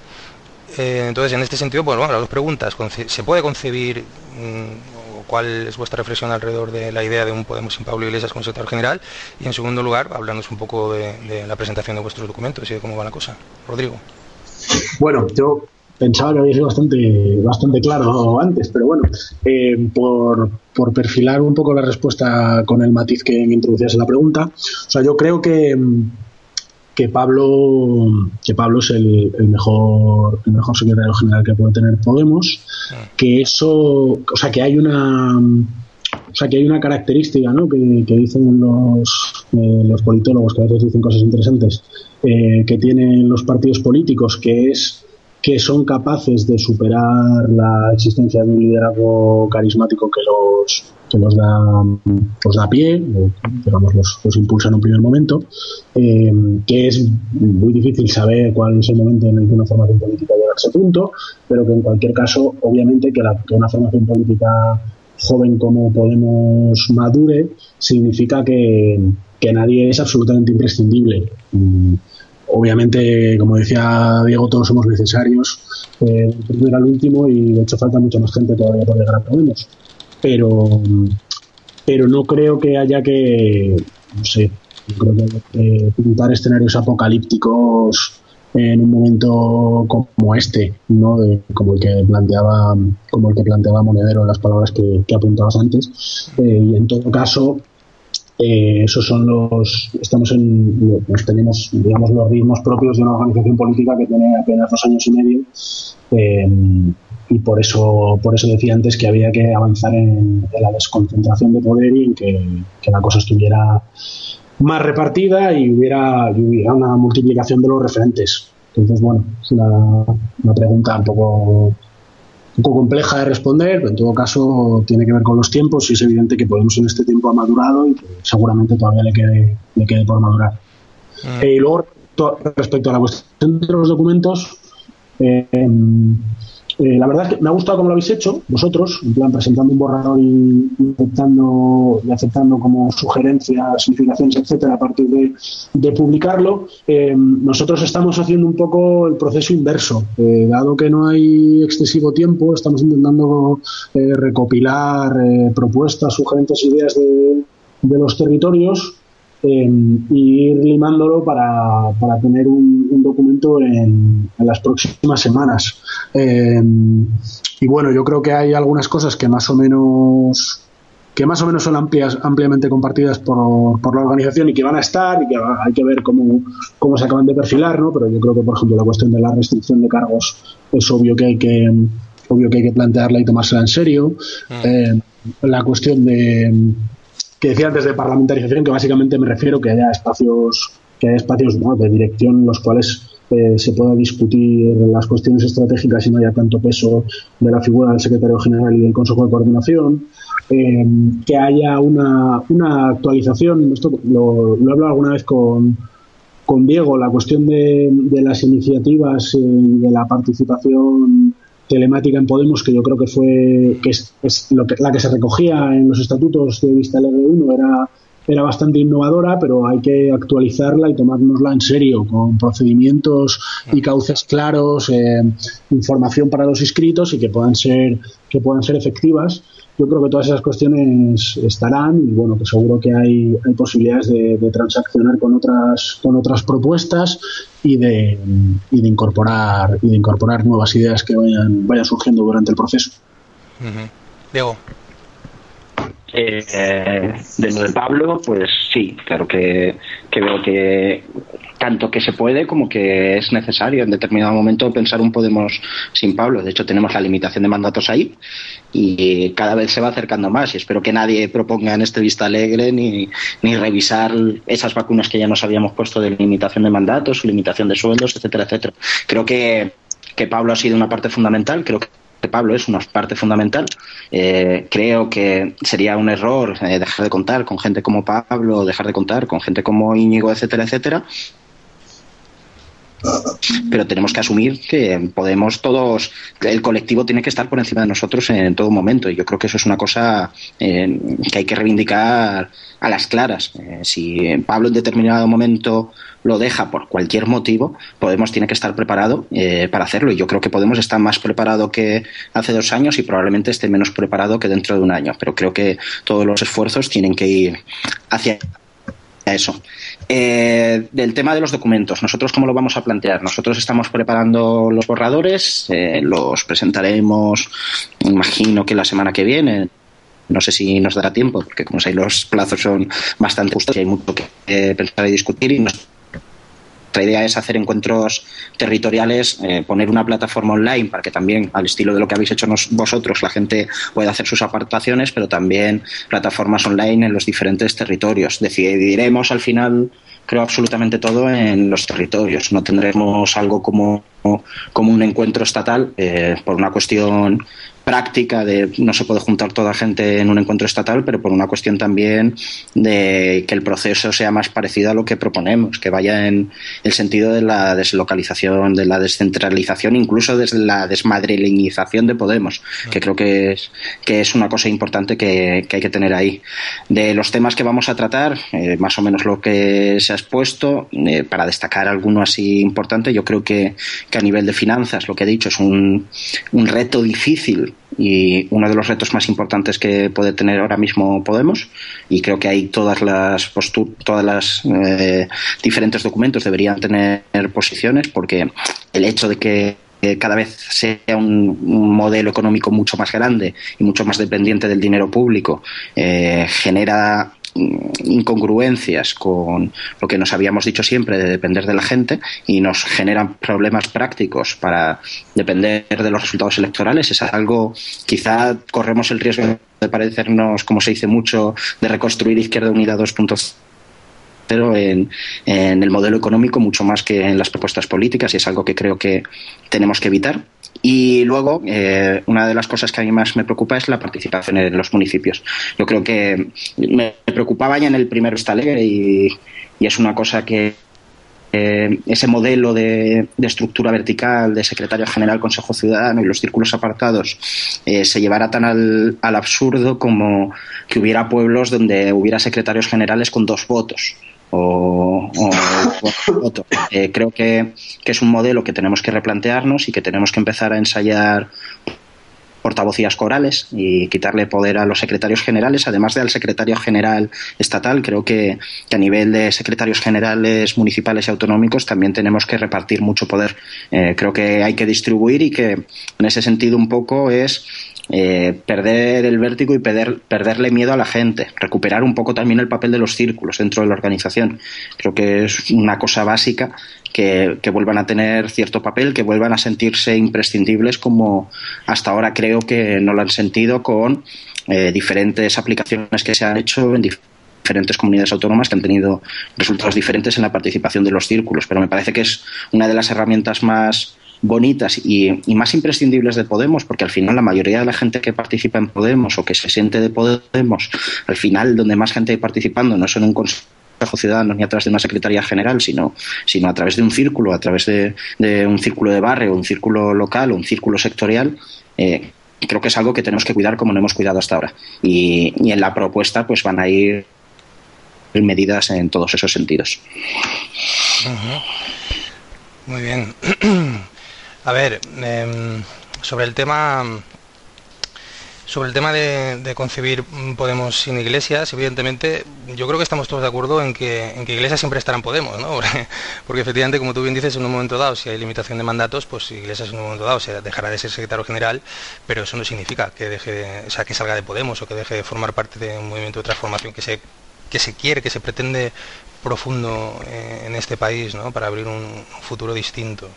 Eh, entonces, en este sentido, pues, bueno, las dos preguntas. ¿Se puede concebir mmm, cuál es vuestra reflexión alrededor de la idea de un Podemos sin Pablo Iglesias como secretario general? Y en segundo lugar, hablándonos un poco de, de la presentación de vuestros documentos y de cómo va la cosa. Rodrigo. Bueno, yo pensaba que había sido bastante, bastante claro antes, pero bueno, eh, por, por, perfilar un poco la respuesta con el matiz que me introducías en la pregunta, o sea, yo creo que, que Pablo que Pablo es el, mejor el mejor secretario general que puede tener Podemos, que eso, o sea, que hay una o sea, que hay una característica ¿no? que, que dicen los, eh, los politólogos, que a veces dicen cosas interesantes, que tienen los partidos políticos, que es que son capaces de superar la existencia de un liderazgo carismático que los que los da, los da pie, digamos, los, impulsa en un primer momento, eh, que es muy difícil saber cuál es el momento en el que una formación política llega a ese punto, pero que en cualquier caso, obviamente, que una formación política joven como Podemos madure, significa que, que nadie es absolutamente imprescindible. Mm, obviamente, como decía Diego, todos somos necesarios, eh, del primero al último, y de hecho falta mucha más gente todavía por llegar a Podemos. Pero, pero no creo que haya que, no sé, creo que que pintar escenarios apocalípticos en un momento como este, ¿no? como el que planteaba, como el que planteaba Monedero en las palabras que, apuntabas antes. Eh, y en todo caso, eh, esos son los, estamos en, tenemos, digamos, los ritmos propios de una organización política que tiene apenas dos años y medio. Eh, y por eso, por eso decía antes que había que avanzar en, la desconcentración de poder y en que, que la cosa estuviera más repartida y hubiera, hubiera una multiplicación de los referentes. Entonces, bueno, es una, pregunta un poco, un poco compleja de responder, pero en todo caso tiene que ver con los tiempos y es evidente que Podemos en este tiempo ha madurado y que seguramente todavía le quede, le quede por madurar. Ah. Eh, y luego, respecto a la cuestión de los documentos, eh, eh, la verdad es que me ha gustado cómo lo habéis hecho, vosotros, en plan presentando un borrador y, aceptando, y aceptando como sugerencias, modificaciones, etcétera, a partir de, publicarlo. Eh, nosotros estamos haciendo un poco el proceso inverso. Eh, dado que no hay excesivo tiempo, estamos intentando recopilar propuestas, sugerencias, ideas de, de los territorios y ir limándolo para, para tener un, documento en, las próximas semanas. Em, y bueno, yo creo que hay algunas cosas que más o menos que más o menos son amplias, ampliamente compartidas por, por la organización y que van a estar y que hay que ver cómo, cómo se acaban de perfilar, ¿no? Pero yo creo que, por ejemplo, la cuestión de la restricción de cargos es obvio que hay que obvio que hay que plantearla y tomársela en serio. Mm. Eh, la cuestión de, que decía antes de parlamentarización, que básicamente me refiero que haya espacios, que haya espacios de dirección en los cuales eh, se pueda discutir las cuestiones estratégicas y no haya tanto peso de la figura del secretario general y del Consejo de Coordinación. Eh, que haya una, una actualización, esto lo, lo he hablado alguna vez con, con Diego, la cuestión de, de las iniciativas y de la participación telemática en Podemos, que yo creo que fue que es, lo que, la que se recogía en los estatutos de Vista Alegre 1, era, era bastante innovadora, pero hay que actualizarla y tomárnosla en serio, con procedimientos y cauces claros, eh, información para los inscritos y que puedan ser, que puedan ser efectivas yo creo que todas esas cuestiones estarán y bueno, que seguro que hay, hay posibilidades de, transaccionar con otras, con otras propuestas y de, y de incorporar y de incorporar nuevas ideas que vayan, vayan surgiendo durante el proceso. Diego. Eh, de lo de Pablo, pues sí, claro que, que veo que tanto que se puede como que es necesario en determinado momento pensar un Podemos sin Pablo. De hecho, tenemos la limitación de mandatos ahí y cada vez se va acercando más. Y espero que nadie proponga en este vista alegre ni, ni revisar esas vacunas que ya nos habíamos puesto de limitación de mandatos, limitación de sueldos, etcétera, etcétera. Creo que, que Pablo ha sido una parte fundamental. Creo que Pablo es una parte fundamental. Eh, creo que sería un error eh, dejar de contar con gente como Pablo, dejar de contar con gente como Íñigo, etcétera, etcétera pero tenemos que asumir que podemos todos, el colectivo tiene que estar por encima de nosotros en todo momento y yo creo que eso es una cosa eh, que hay que reivindicar a las claras. Eh, si Pablo en determinado momento lo deja por cualquier motivo, Podemos tiene que estar preparado eh, para hacerlo y yo creo que Podemos estar más preparado que hace dos años y probablemente esté menos preparado que dentro de un año, pero creo que todos los esfuerzos tienen que ir hacia eso. Eh, del tema de los documentos, ¿nosotros cómo lo vamos a plantear? Nosotros estamos preparando los borradores, eh, los presentaremos, imagino que la semana que viene. No sé si nos dará tiempo, porque como sabéis los plazos son bastante justos y hay mucho que pensar y discutir y nos nuestra idea es hacer encuentros territoriales, eh, poner una plataforma online para que también, al estilo de lo que habéis hecho vosotros, la gente pueda hacer sus apartaciones, pero también plataformas online en los diferentes territorios. Decidiremos al final creo absolutamente todo en los territorios. No tendremos algo como, como un encuentro estatal eh, por una cuestión práctica de no se puede juntar toda gente en un encuentro estatal, pero por una cuestión también de que el proceso sea más parecido a lo que proponemos, que vaya en el sentido de la deslocalización, de la descentralización, incluso desde la desmadrelinización de Podemos, que creo que es, que es una cosa importante que, hay que tener ahí. De los temas que vamos a tratar, eh, más o menos lo que se ha expuesto, eh, para destacar alguno así importante, yo creo que, que a nivel de finanzas, lo que he dicho, es un, un reto difícil y uno de los retos más importantes que puede tener ahora mismo Podemos y creo que ahí todas las todas las eh, diferentes documentos deberían tener posiciones porque el hecho de que cada vez sea un, modelo económico mucho más grande y mucho más dependiente del dinero público eh, genera incongruencias con lo que nos habíamos dicho siempre de depender de la gente y nos generan problemas prácticos para depender de los resultados electorales. Es algo, quizá corremos el riesgo de parecernos, como se dice mucho, de reconstruir Izquierda Unida 2.0 en, en el modelo económico mucho más que en las propuestas políticas y es algo que creo que tenemos que evitar. Y luego, eh, una de las cosas que a mí más me preocupa es la participación en los municipios. Yo creo que me preocupaba ya en el primero esta ley y, es una cosa que eh, ese modelo de, estructura vertical de secretario general, Consejo Ciudadano y los círculos apartados eh, se llevara tan al, al absurdo como que hubiera pueblos donde hubiera secretarios generales con dos votos o, *laughs* otro. Eh, creo que, es un modelo que tenemos que replantearnos y que tenemos que empezar a ensayar portavocías corales y quitarle poder a los secretarios generales, además del secretario general estatal. Creo que, a nivel de secretarios generales municipales y autonómicos también tenemos que repartir mucho poder. Eh, creo que hay que distribuir y que en ese sentido un poco es eh, perder el vértigo y perder, perderle miedo a la gente, recuperar un poco también el papel de los círculos dentro de la organización. Creo que es una cosa básica que, vuelvan a tener cierto papel, que vuelvan a sentirse imprescindibles como hasta ahora creo que no lo han sentido con eh, diferentes aplicaciones que se han hecho en diferentes comunidades autónomas que han tenido resultados diferentes en la participación de los círculos. Pero me parece que es una de las herramientas más bonitas y, más imprescindibles de Podemos, porque al final la mayoría de la gente que participa en Podemos o que se siente de Podemos, al final donde más gente hay participando no son un consejo ciudadano ni a través de una secretaría general, sino, sino a través de un círculo, a través de, un círculo de barrio, un círculo local un círculo sectorial. Eh, creo que es algo que tenemos que cuidar como no hemos cuidado hasta ahora. Y, en la propuesta pues van a ir medidas en todos esos sentidos. Muy bien. *clears throat* A ver, em, sobre el tema sobre el tema de, concebir Podemos sin iglesias, evidentemente, yo creo que estamos todos de acuerdo en que, en que iglesias siempre estarán Podemos, ¿no? *laughs* Porque, efectivamente, como tú bien dices, en un momento dado, si hay limitación de mandatos, pues iglesias en un momento dado se dejará de ser secretario general, pero eso no significa que deje, o sea, que salga de Podemos o que deje de formar parte de un movimiento de transformación que se que se quiere, que se pretende profundo eh, en este país, ¿no? Para abrir un futuro distinto.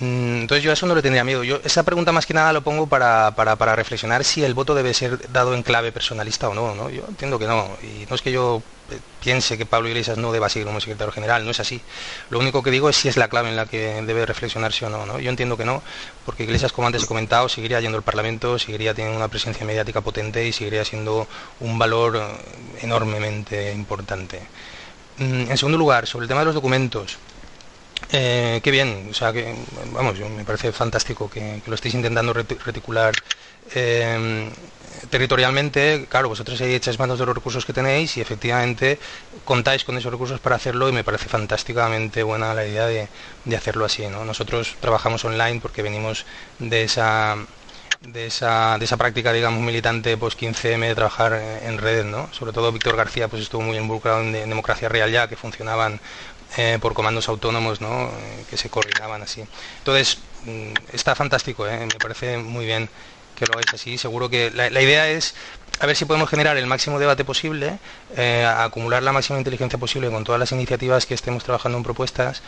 Mm, entonces yo a eso no le tendría miedo. Yo esa pregunta más que nada lo pongo para, para, reflexionar si el voto debe ser dado en clave personalista o no, ¿no? Yo entiendo que no. Y no es que yo eh, piense que Pablo Iglesias no deba seguir como secretario general, no es así. Lo único que digo es si es la clave en la que debe reflexionarse o no, ¿no? Yo entiendo que no, porque Iglesias, como antes he comentado, seguiría yendo al Parlamento, seguiría teniendo una presencia mediática potente y seguiría siendo un valor eh, enormemente importante. Mm, en segundo lugar, sobre el tema de los documentos. Eh, qué bien, o sea que, vamos, me parece fantástico que, lo estéis intentando reticular em, territorialmente. Claro, vosotros ahí echáis manos de los recursos que tenéis y efectivamente contáis con esos recursos para hacerlo y me parece fantásticamente buena la idea de, hacerlo así. ¿no? Nosotros trabajamos online porque venimos de esa de esa, de esa práctica, digamos, militante pues 15M de trabajar en redes, ¿no? Sobre todo Víctor García pues estuvo muy involucrado en Democracia Real ya, que funcionaban eh, por comandos autónomos ¿no? Eh, que se coordinaban así. Entonces, mm, está fantástico, ¿eh? me parece muy bien que lo hagáis así. Seguro que la, idea es a ver si podemos generar el máximo debate posible, acumular la máxima inteligencia posible con todas las iniciativas que estemos trabajando en propuestas,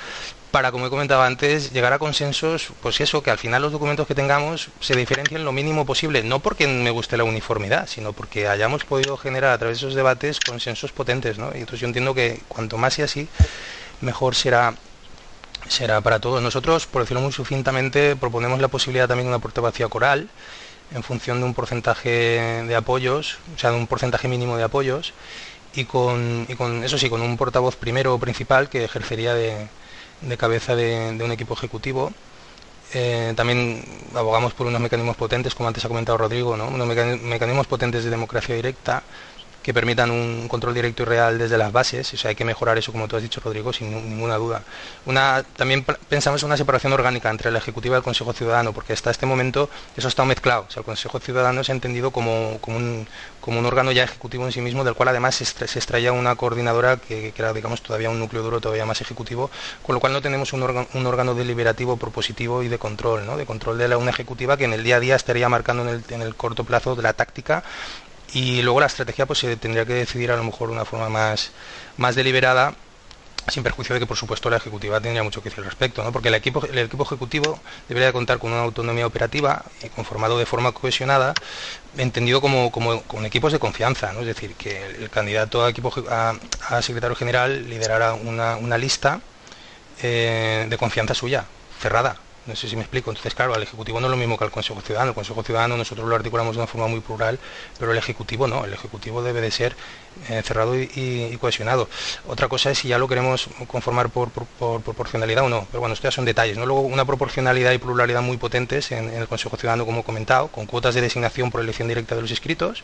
para, como he comentado antes, llegar a consensos, pues eso, que al final los documentos que tengamos se diferencien lo mínimo posible, no porque me guste la uniformidad, sino porque hayamos podido generar a través de esos debates consensos potentes, ¿no? Y entonces yo entiendo que cuanto más sea así, mejor será será para todos. Nosotros, por decirlo muy sucintamente, proponemos la posibilidad también de una puerta vacía coral, en función de un porcentaje de apoyos, o sea, de un porcentaje mínimo de apoyos, y con, y con eso sí, con un portavoz primero principal que ejercería de, cabeza de, un equipo ejecutivo. Eh, también abogamos por unos mecanismos potentes, como antes ha comentado Rodrigo, ¿no? unos mecanismos potentes de democracia directa, que permitan un control directo y real desde las bases. O sea, hay que mejorar eso, como tú has dicho, Rodrigo, sin ninguna duda. También pensamos en una separación orgánica entre la Ejecutiva y el Consejo Ciudadano, porque hasta este momento eso está mezclado. El Consejo Ciudadano se ha entendido como, un, órgano ya ejecutivo en sí mismo, del cual además se, extraía una coordinadora que, era, digamos, todavía un núcleo duro todavía más ejecutivo, con lo cual no tenemos un, órgano, deliberativo, propositivo y de control, ¿no? de control de una ejecutiva que en el día a día estaría marcando en el, en el corto plazo de la táctica y luego la estrategia pues se tendría que decidir a lo mejor de una forma más, más deliberada sin perjuicio de que por supuesto la ejecutiva tendría mucho que decir al respecto, ¿no? porque el equipo, el equipo ejecutivo debería de contar con una autonomía operativa y conformado de forma cohesionada, entendido como, como con equipos de confianza, ¿no? es decir, que el, candidato a, secretario general liderara una, una lista eh, de confianza suya, cerrada, no sé si me explico. Entonces, claro, al Ejecutivo no es lo mismo que al Consejo Ciudadano. El Consejo Ciudadano nosotros lo articulamos de una forma muy plural, pero el Ejecutivo no. El Ejecutivo debe de ser eh, cerrado y, cohesionado. Otra cosa es si ya lo queremos conformar por, proporcionalidad o no. Pero bueno, esto ya son detalles. ¿no? Luego, una proporcionalidad y pluralidad muy potentes en, el Consejo Ciudadano, como he comentado, con cuotas de designación por elección directa de los inscritos,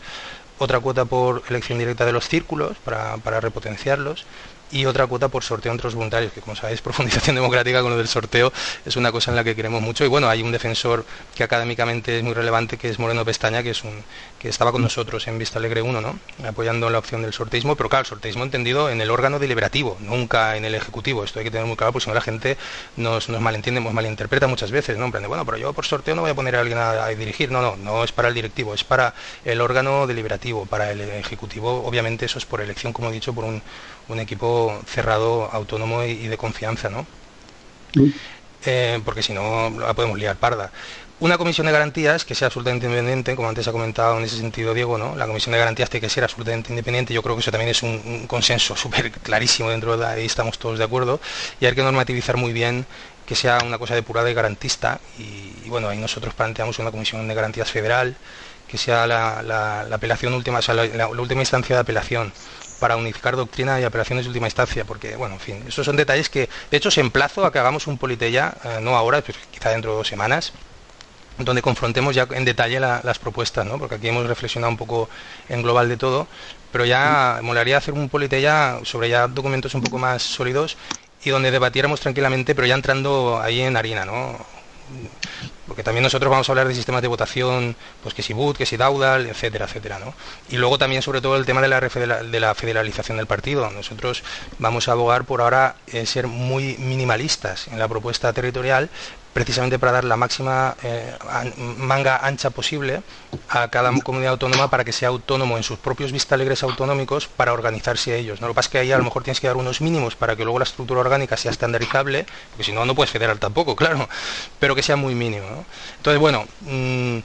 otra cuota por elección directa de los círculos para, para repotenciarlos y otra cuota por sorteo entre los voluntarios, que como sabéis, *laughs* profundización democrática con lo del sorteo es una cosa en la que queremos mucho. Y bueno, hay un defensor que académicamente es muy relevante, que es Moreno Pestaña, que es un que estaba con nosotros en Vista Alegre 1, ¿no? apoyando la opción del sorteismo, pero claro, el sorteismo entendido en el órgano deliberativo, nunca en el ejecutivo. Esto hay que tener muy claro, porque si no la gente nos, nos malentiende, nos malinterpreta muchas veces, ¿no? bueno, pero yo por sorteo no voy a poner a alguien a, a dirigir. No, no, no es para el directivo, es para el órgano deliberativo, para el ejecutivo, obviamente eso es por elección, como he dicho, por un un equipo cerrado, autónomo y, de confianza, ¿no? Eh, porque si no la podemos liar parda. Una comisión de garantías que sea absolutamente independiente, como antes ha comentado en ese sentido Diego, ¿no? La comisión de garantías tiene que ser absolutamente independiente. Yo creo que eso también es un, consenso súper clarísimo dentro de ahí estamos todos de acuerdo. Y hay que normativizar muy bien que sea una cosa depurada y garantista. Y, bueno, ahí nosotros planteamos una comisión de garantías federal, que sea la, apelación última, la última instancia de apelación para unificar doctrina y operaciones de última instancia, porque, bueno, en fin, esos son detalles que, de hecho, se emplazo a que hagamos un politella, eh, no ahora, quizá dentro de dos semanas, donde confrontemos ya en detalle las propuestas, ¿no? porque aquí hemos reflexionado un poco en global de todo, pero ya molaría hacer un politella sobre ya documentos un poco más sólidos y donde debatiéramos tranquilamente, pero ya entrando ahí en harina, ¿no? porque también nosotros vamos a hablar de sistemas de votación, pues que si BUT, que si Daudal, etcétera, etcétera, ¿no? Y luego también sobre todo el tema de la, de la federalización del partido. Nosotros vamos a abogar por ahora eh, ser muy minimalistas en la propuesta territorial, precisamente para dar la máxima eh, manga ancha posible a cada comunidad autónoma para que sea autónomo en sus propios vistalegres autonómicos para organizarse ellos. ¿no? Lo que pasa es que ahí a lo mejor tienes que dar unos mínimos para que luego la estructura orgánica sea estandarizable, porque si no, no puedes federar tampoco, *laughs* claro, pero que sea muy mínimo. Entonces, bueno, mm,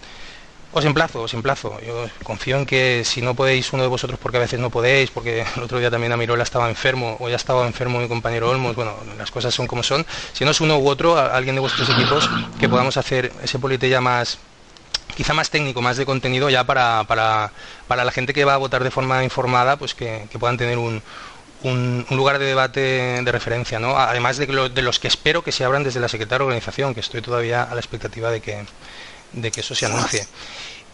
os emplazo, os emplazo. Yo confío en que si no podéis uno de vosotros, porque a veces no podéis, porque el otro día también Amirola estaba enfermo, o ya estaba enfermo mi compañero Olmos, bueno, las cosas son como son. Si no es uno u otro, alguien de vuestros equipos, que podamos hacer ese polite ya más, quizá más técnico, más de contenido ya para, para, para la gente que va a votar de forma informada, pues que, puedan tener un, un, lugar de debate de referencia, ¿no? Además de, de los que espero que se abran desde la Secretaría de Organización, que estoy todavía a la expectativa de que, de que eso se anuncie.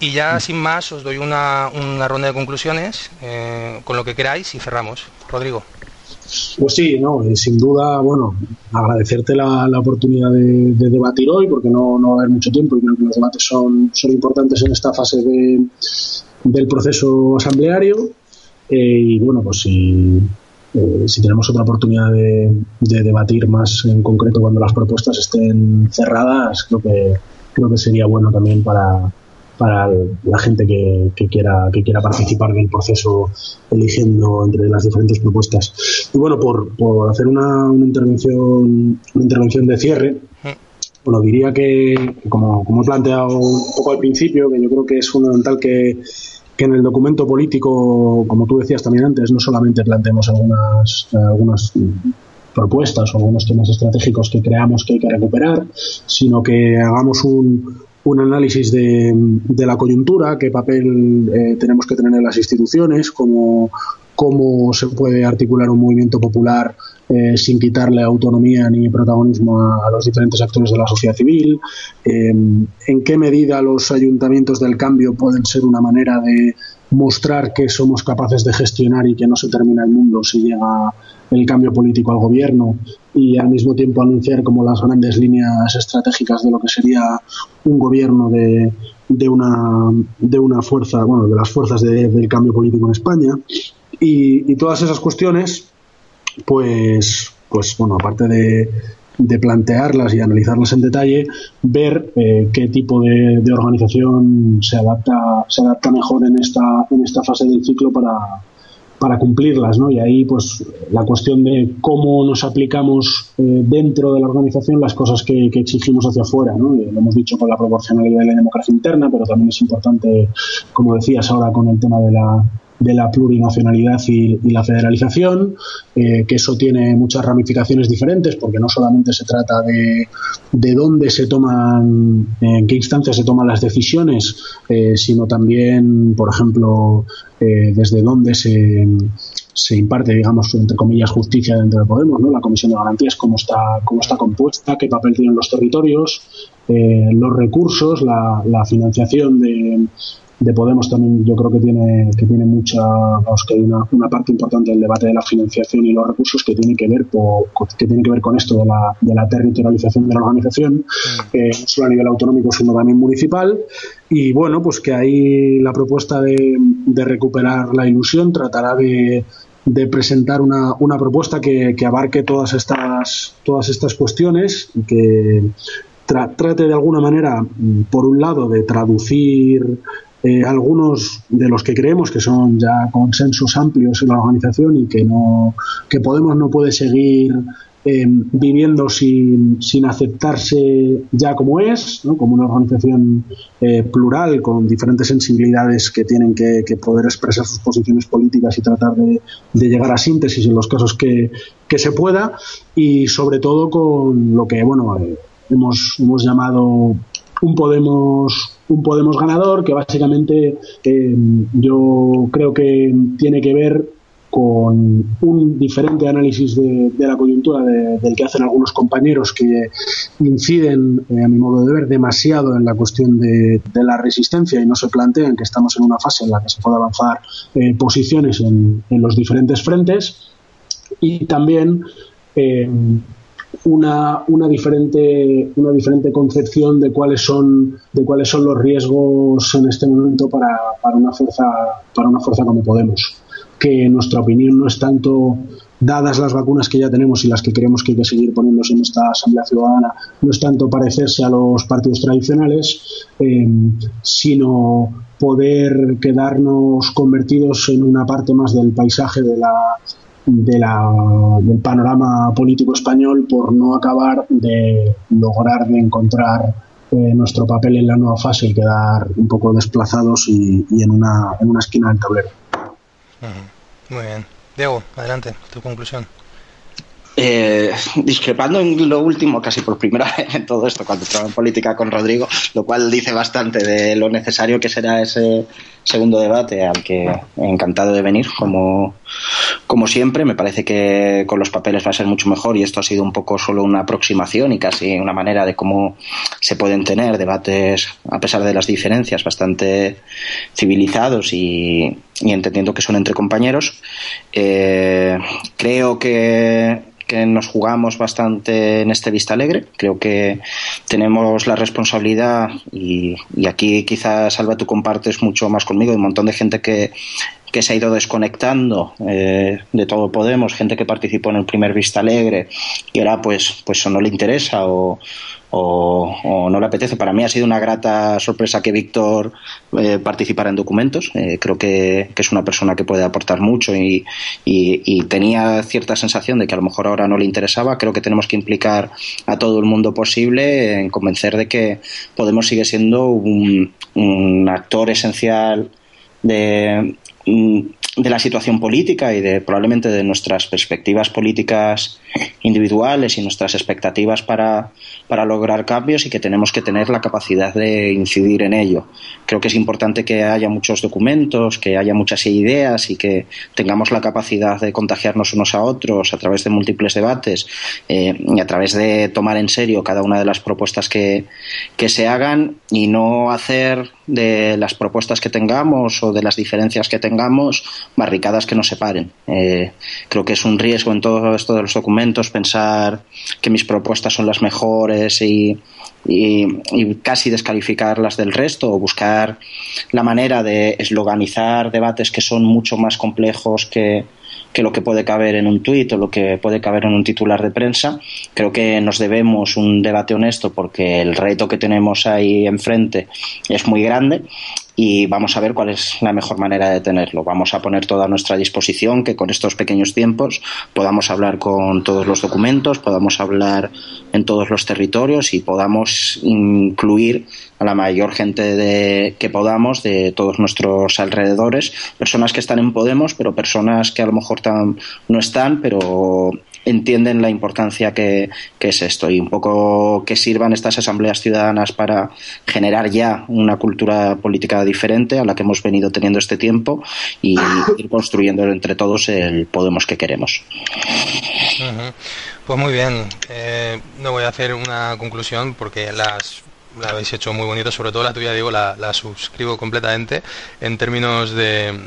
Y ya sin más os doy una, una ronda de conclusiones eh, con lo que queráis y cerramos. Rodrigo. Pues sí, no, eh, sin duda, bueno, agradecerte la, la oportunidad de, debatir hoy, porque no, no, va a haber mucho tiempo y creo que los debates son, son importantes en esta fase de, del proceso asambleario. Eh, y bueno, pues si, si tenemos otra oportunidad de, debatir más en concreto cuando las propuestas estén cerradas, creo que, creo que sería bueno también para, para la gente que, quiera que quiera participar del proceso eligiendo entre las diferentes propuestas. Y bueno por, por hacer una, una, intervención una intervención de cierre bueno diría que como, como he planteado un poco al principio que yo creo que es fundamental que que en el documento político, como tú decías también antes, no solamente planteemos algunas, algunas propuestas o algunos temas estratégicos que creamos que hay que recuperar, sino que hagamos un, un análisis de, de, la coyuntura, qué papel eh, tenemos que tener en las instituciones, cómo, cómo se puede articular un movimiento popular eh, sin quitarle autonomía ni protagonismo a, los diferentes actores de la sociedad civil, eh, en qué medida los ayuntamientos del cambio pueden ser una manera de mostrar que somos capaces de gestionar y que no se termina el mundo si llega el cambio político al gobierno y al mismo tiempo anunciar como las grandes líneas estratégicas de lo que sería un gobierno de, de una, de una fuerza, bueno, de las fuerzas del cambio político en España. Y, todas esas cuestiones, pues, pues bueno, aparte de, de plantearlas y analizarlas en detalle, ver eh, qué tipo de, organización se adapta, se adapta mejor en esta, en esta fase del ciclo para, para cumplirlas, ¿no? Y ahí, pues, la cuestión de cómo nos aplicamos eh, dentro de la organización las cosas que, que exigimos hacia afuera, ¿no? Eh, lo hemos dicho con la proporcionalidad de la democracia interna, pero también es importante, como decías ahora, con el tema de la, de la plurinacionalidad y, la federalización, eh, que eso tiene muchas ramificaciones diferentes, porque no solamente se trata de, de dónde se toman, en qué instancia se toman las decisiones, eh, sino también, por ejemplo, eh, desde dónde se, se imparte, digamos, entre comillas, justicia dentro de Podemos, ¿no? La Comisión de Garantías, cómo está, cómo está compuesta, qué papel tienen los territorios, los recursos, la, la financiación de, de Podemos también yo creo que tiene que tiene mucha vamos, que hay una, una, parte importante del debate de la financiación y los recursos que tiene que ver que tiene que ver con esto de la, de la territorialización de la organización mm. eh, no solo a nivel autonómico sino también municipal y bueno pues que ahí la propuesta de, de recuperar la ilusión tratará de, de presentar una, una propuesta que, que, abarque todas estas todas estas cuestiones y que trate de alguna manera por un lado de traducir eh, algunos de los que creemos que son ya consensos amplios en la organización y que no que Podemos no puede seguir eh, viviendo sin, sin, aceptarse ya como es, como una organización eh, plural con diferentes sensibilidades que tienen que, poder expresar sus posiciones políticas y tratar de, llegar a síntesis en los casos que, que, se pueda y sobre todo con lo que bueno hemos, hemos llamado un Podemos un Podemos ganador que básicamente eh, yo creo que tiene que ver con un diferente análisis de, la coyuntura del que hacen algunos compañeros que inciden, eh, a mi modo de ver, demasiado en la cuestión de, la resistencia y no se plantean que estamos en una fase en la que se puede avanzar eh, posiciones en, los diferentes frentes. Y también una, una, diferente, una diferente concepción de cuáles son, de cuáles son los riesgos en este momento para, para, una fuerza, para una fuerza como Podemos. Que en nuestra opinión no es tanto, dadas las vacunas que ya tenemos y las que creemos que hay que seguir poniéndose en esta Asamblea Ciudadana, no es tanto parecerse a los partidos tradicionales, eh, sino poder quedarnos convertidos en una parte más del paisaje de la, de la, del panorama político español por no acabar de lograr de encontrar eh, nuestro papel en la nueva fase y quedar un poco desplazados y, y en, una, en una esquina del tablero. Muy bien. Diego, adelante, tu conclusión. Eh, discrepando en lo último, casi por primera *laughs* vez en todo esto, cuando entraba en política con Rodrigo, lo cual dice bastante de lo necesario que será ese segundo debate al que encantado de venir, como, como siempre. Me parece que con los papeles va a ser mucho mejor y esto ha sido un poco solo una aproximación y casi una manera de cómo se pueden tener debates, a pesar de las diferencias, bastante civilizados y, entendiendo que son entre compañeros. Eh, creo que que nos jugamos bastante en este Vista Alegre. Creo que tenemos la responsabilidad, y, aquí quizás Alba tú compartes mucho más conmigo, de un montón de gente que, que se ha ido desconectando eh, de todo Podemos, gente que participó en el primer Vista Alegre y ahora pues, pues o no le interesa o, o, no le apetece. Para mí ha sido una grata sorpresa que Víctor eh, participara en documentos. Eh, creo que, es una persona que puede aportar mucho y, tenía cierta sensación de que a lo mejor ahora no le interesaba. Creo que tenemos que implicar a todo el mundo posible en convencer de que Podemos sigue siendo un, actor esencial de, de la situación política y de probablemente de nuestras perspectivas políticas individuales y nuestras expectativas para, para lograr cambios y que tenemos que tener la capacidad de incidir en ello. Creo que es importante que haya muchos documentos, que haya muchas ideas y que tengamos la capacidad de contagiarnos unos a otros a través de múltiples debates eh, y a través de tomar en serio cada una de las propuestas que, que se hagan y no hacer de las propuestas que tengamos o de las diferencias que tengamos barricadas que nos separen. Eh, creo que es un riesgo en todo esto de los documentos pensar que mis propuestas son las mejores y, y, casi descalificar las del resto o buscar la manera de esloganizar debates que son mucho más complejos que lo que puede caber en un tuit o lo que puede caber en un titular de prensa. Creo que nos debemos un debate honesto porque el reto que tenemos ahí enfrente es muy grande y vamos a ver cuál es la mejor manera de tenerlo. Vamos a poner toda nuestra disposición que con estos pequeños tiempos podamos hablar con todos los documentos, podamos hablar en todos los territorios y podamos incluir a la mayor gente de, que podamos de todos nuestros alrededores, personas que están en Podemos, pero personas que a lo mejor no están, pero entienden la importancia que, es esto y un poco que sirvan estas asambleas ciudadanas para generar ya una cultura política diferente a la que hemos venido teniendo este tiempo y ir construyendo entre todos el Podemos que queremos. Pues muy bien, eh, no voy a hacer una conclusión porque las la habéis hecho muy bonito, sobre todo la tuya, digo, la, la suscribo completamente en términos de,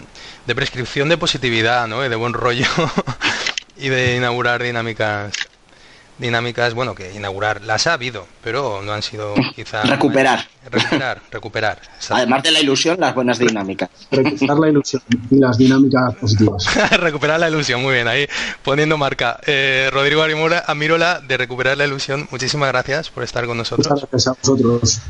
de prescripción de positividad, ¿no? Y de buen rollo *laughs* y de inaugurar dinámicas dinámicas, bueno, que inaugurar las ha habido, pero no han sido quizá recuperar, recuperar, recuperar. *laughs* Además de la ilusión, las buenas dinámicas. Recuperar la ilusión y las dinámicas positivas. *laughs* recuperar la ilusión, muy bien, ahí poniendo marca. Eh, Rodrigo Arimura, Amirola de recuperar la ilusión. Muchísimas gracias por estar con nosotros. Muchas gracias a vosotros.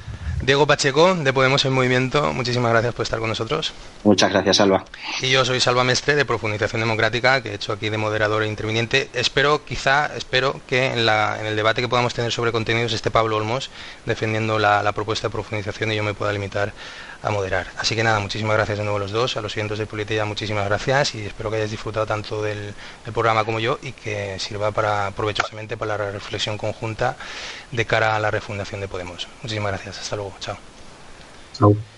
Diego Pacheco, de Podemos en Movimiento, muchísimas gracias por estar con nosotros. Muchas gracias, Salva. Y yo soy Salva Mestre, de Profundización Democrática, que he hecho aquí de moderador e interviniente. Espero, quizá, espero que en, la, en el debate que podamos tener sobre contenidos esté Pablo Olmos defendiendo la, la propuesta de profundización y yo me pueda limitar a moderar. Así que nada, muchísimas gracias de nuevo a los dos, a los siguientes de Politeya muchísimas gracias y espero que hayáis disfrutado tanto del, programa como yo y que sirva para provechosamente para la reflexión conjunta de cara a la refundación de Podemos. Muchísimas gracias, hasta luego, chao. Chao.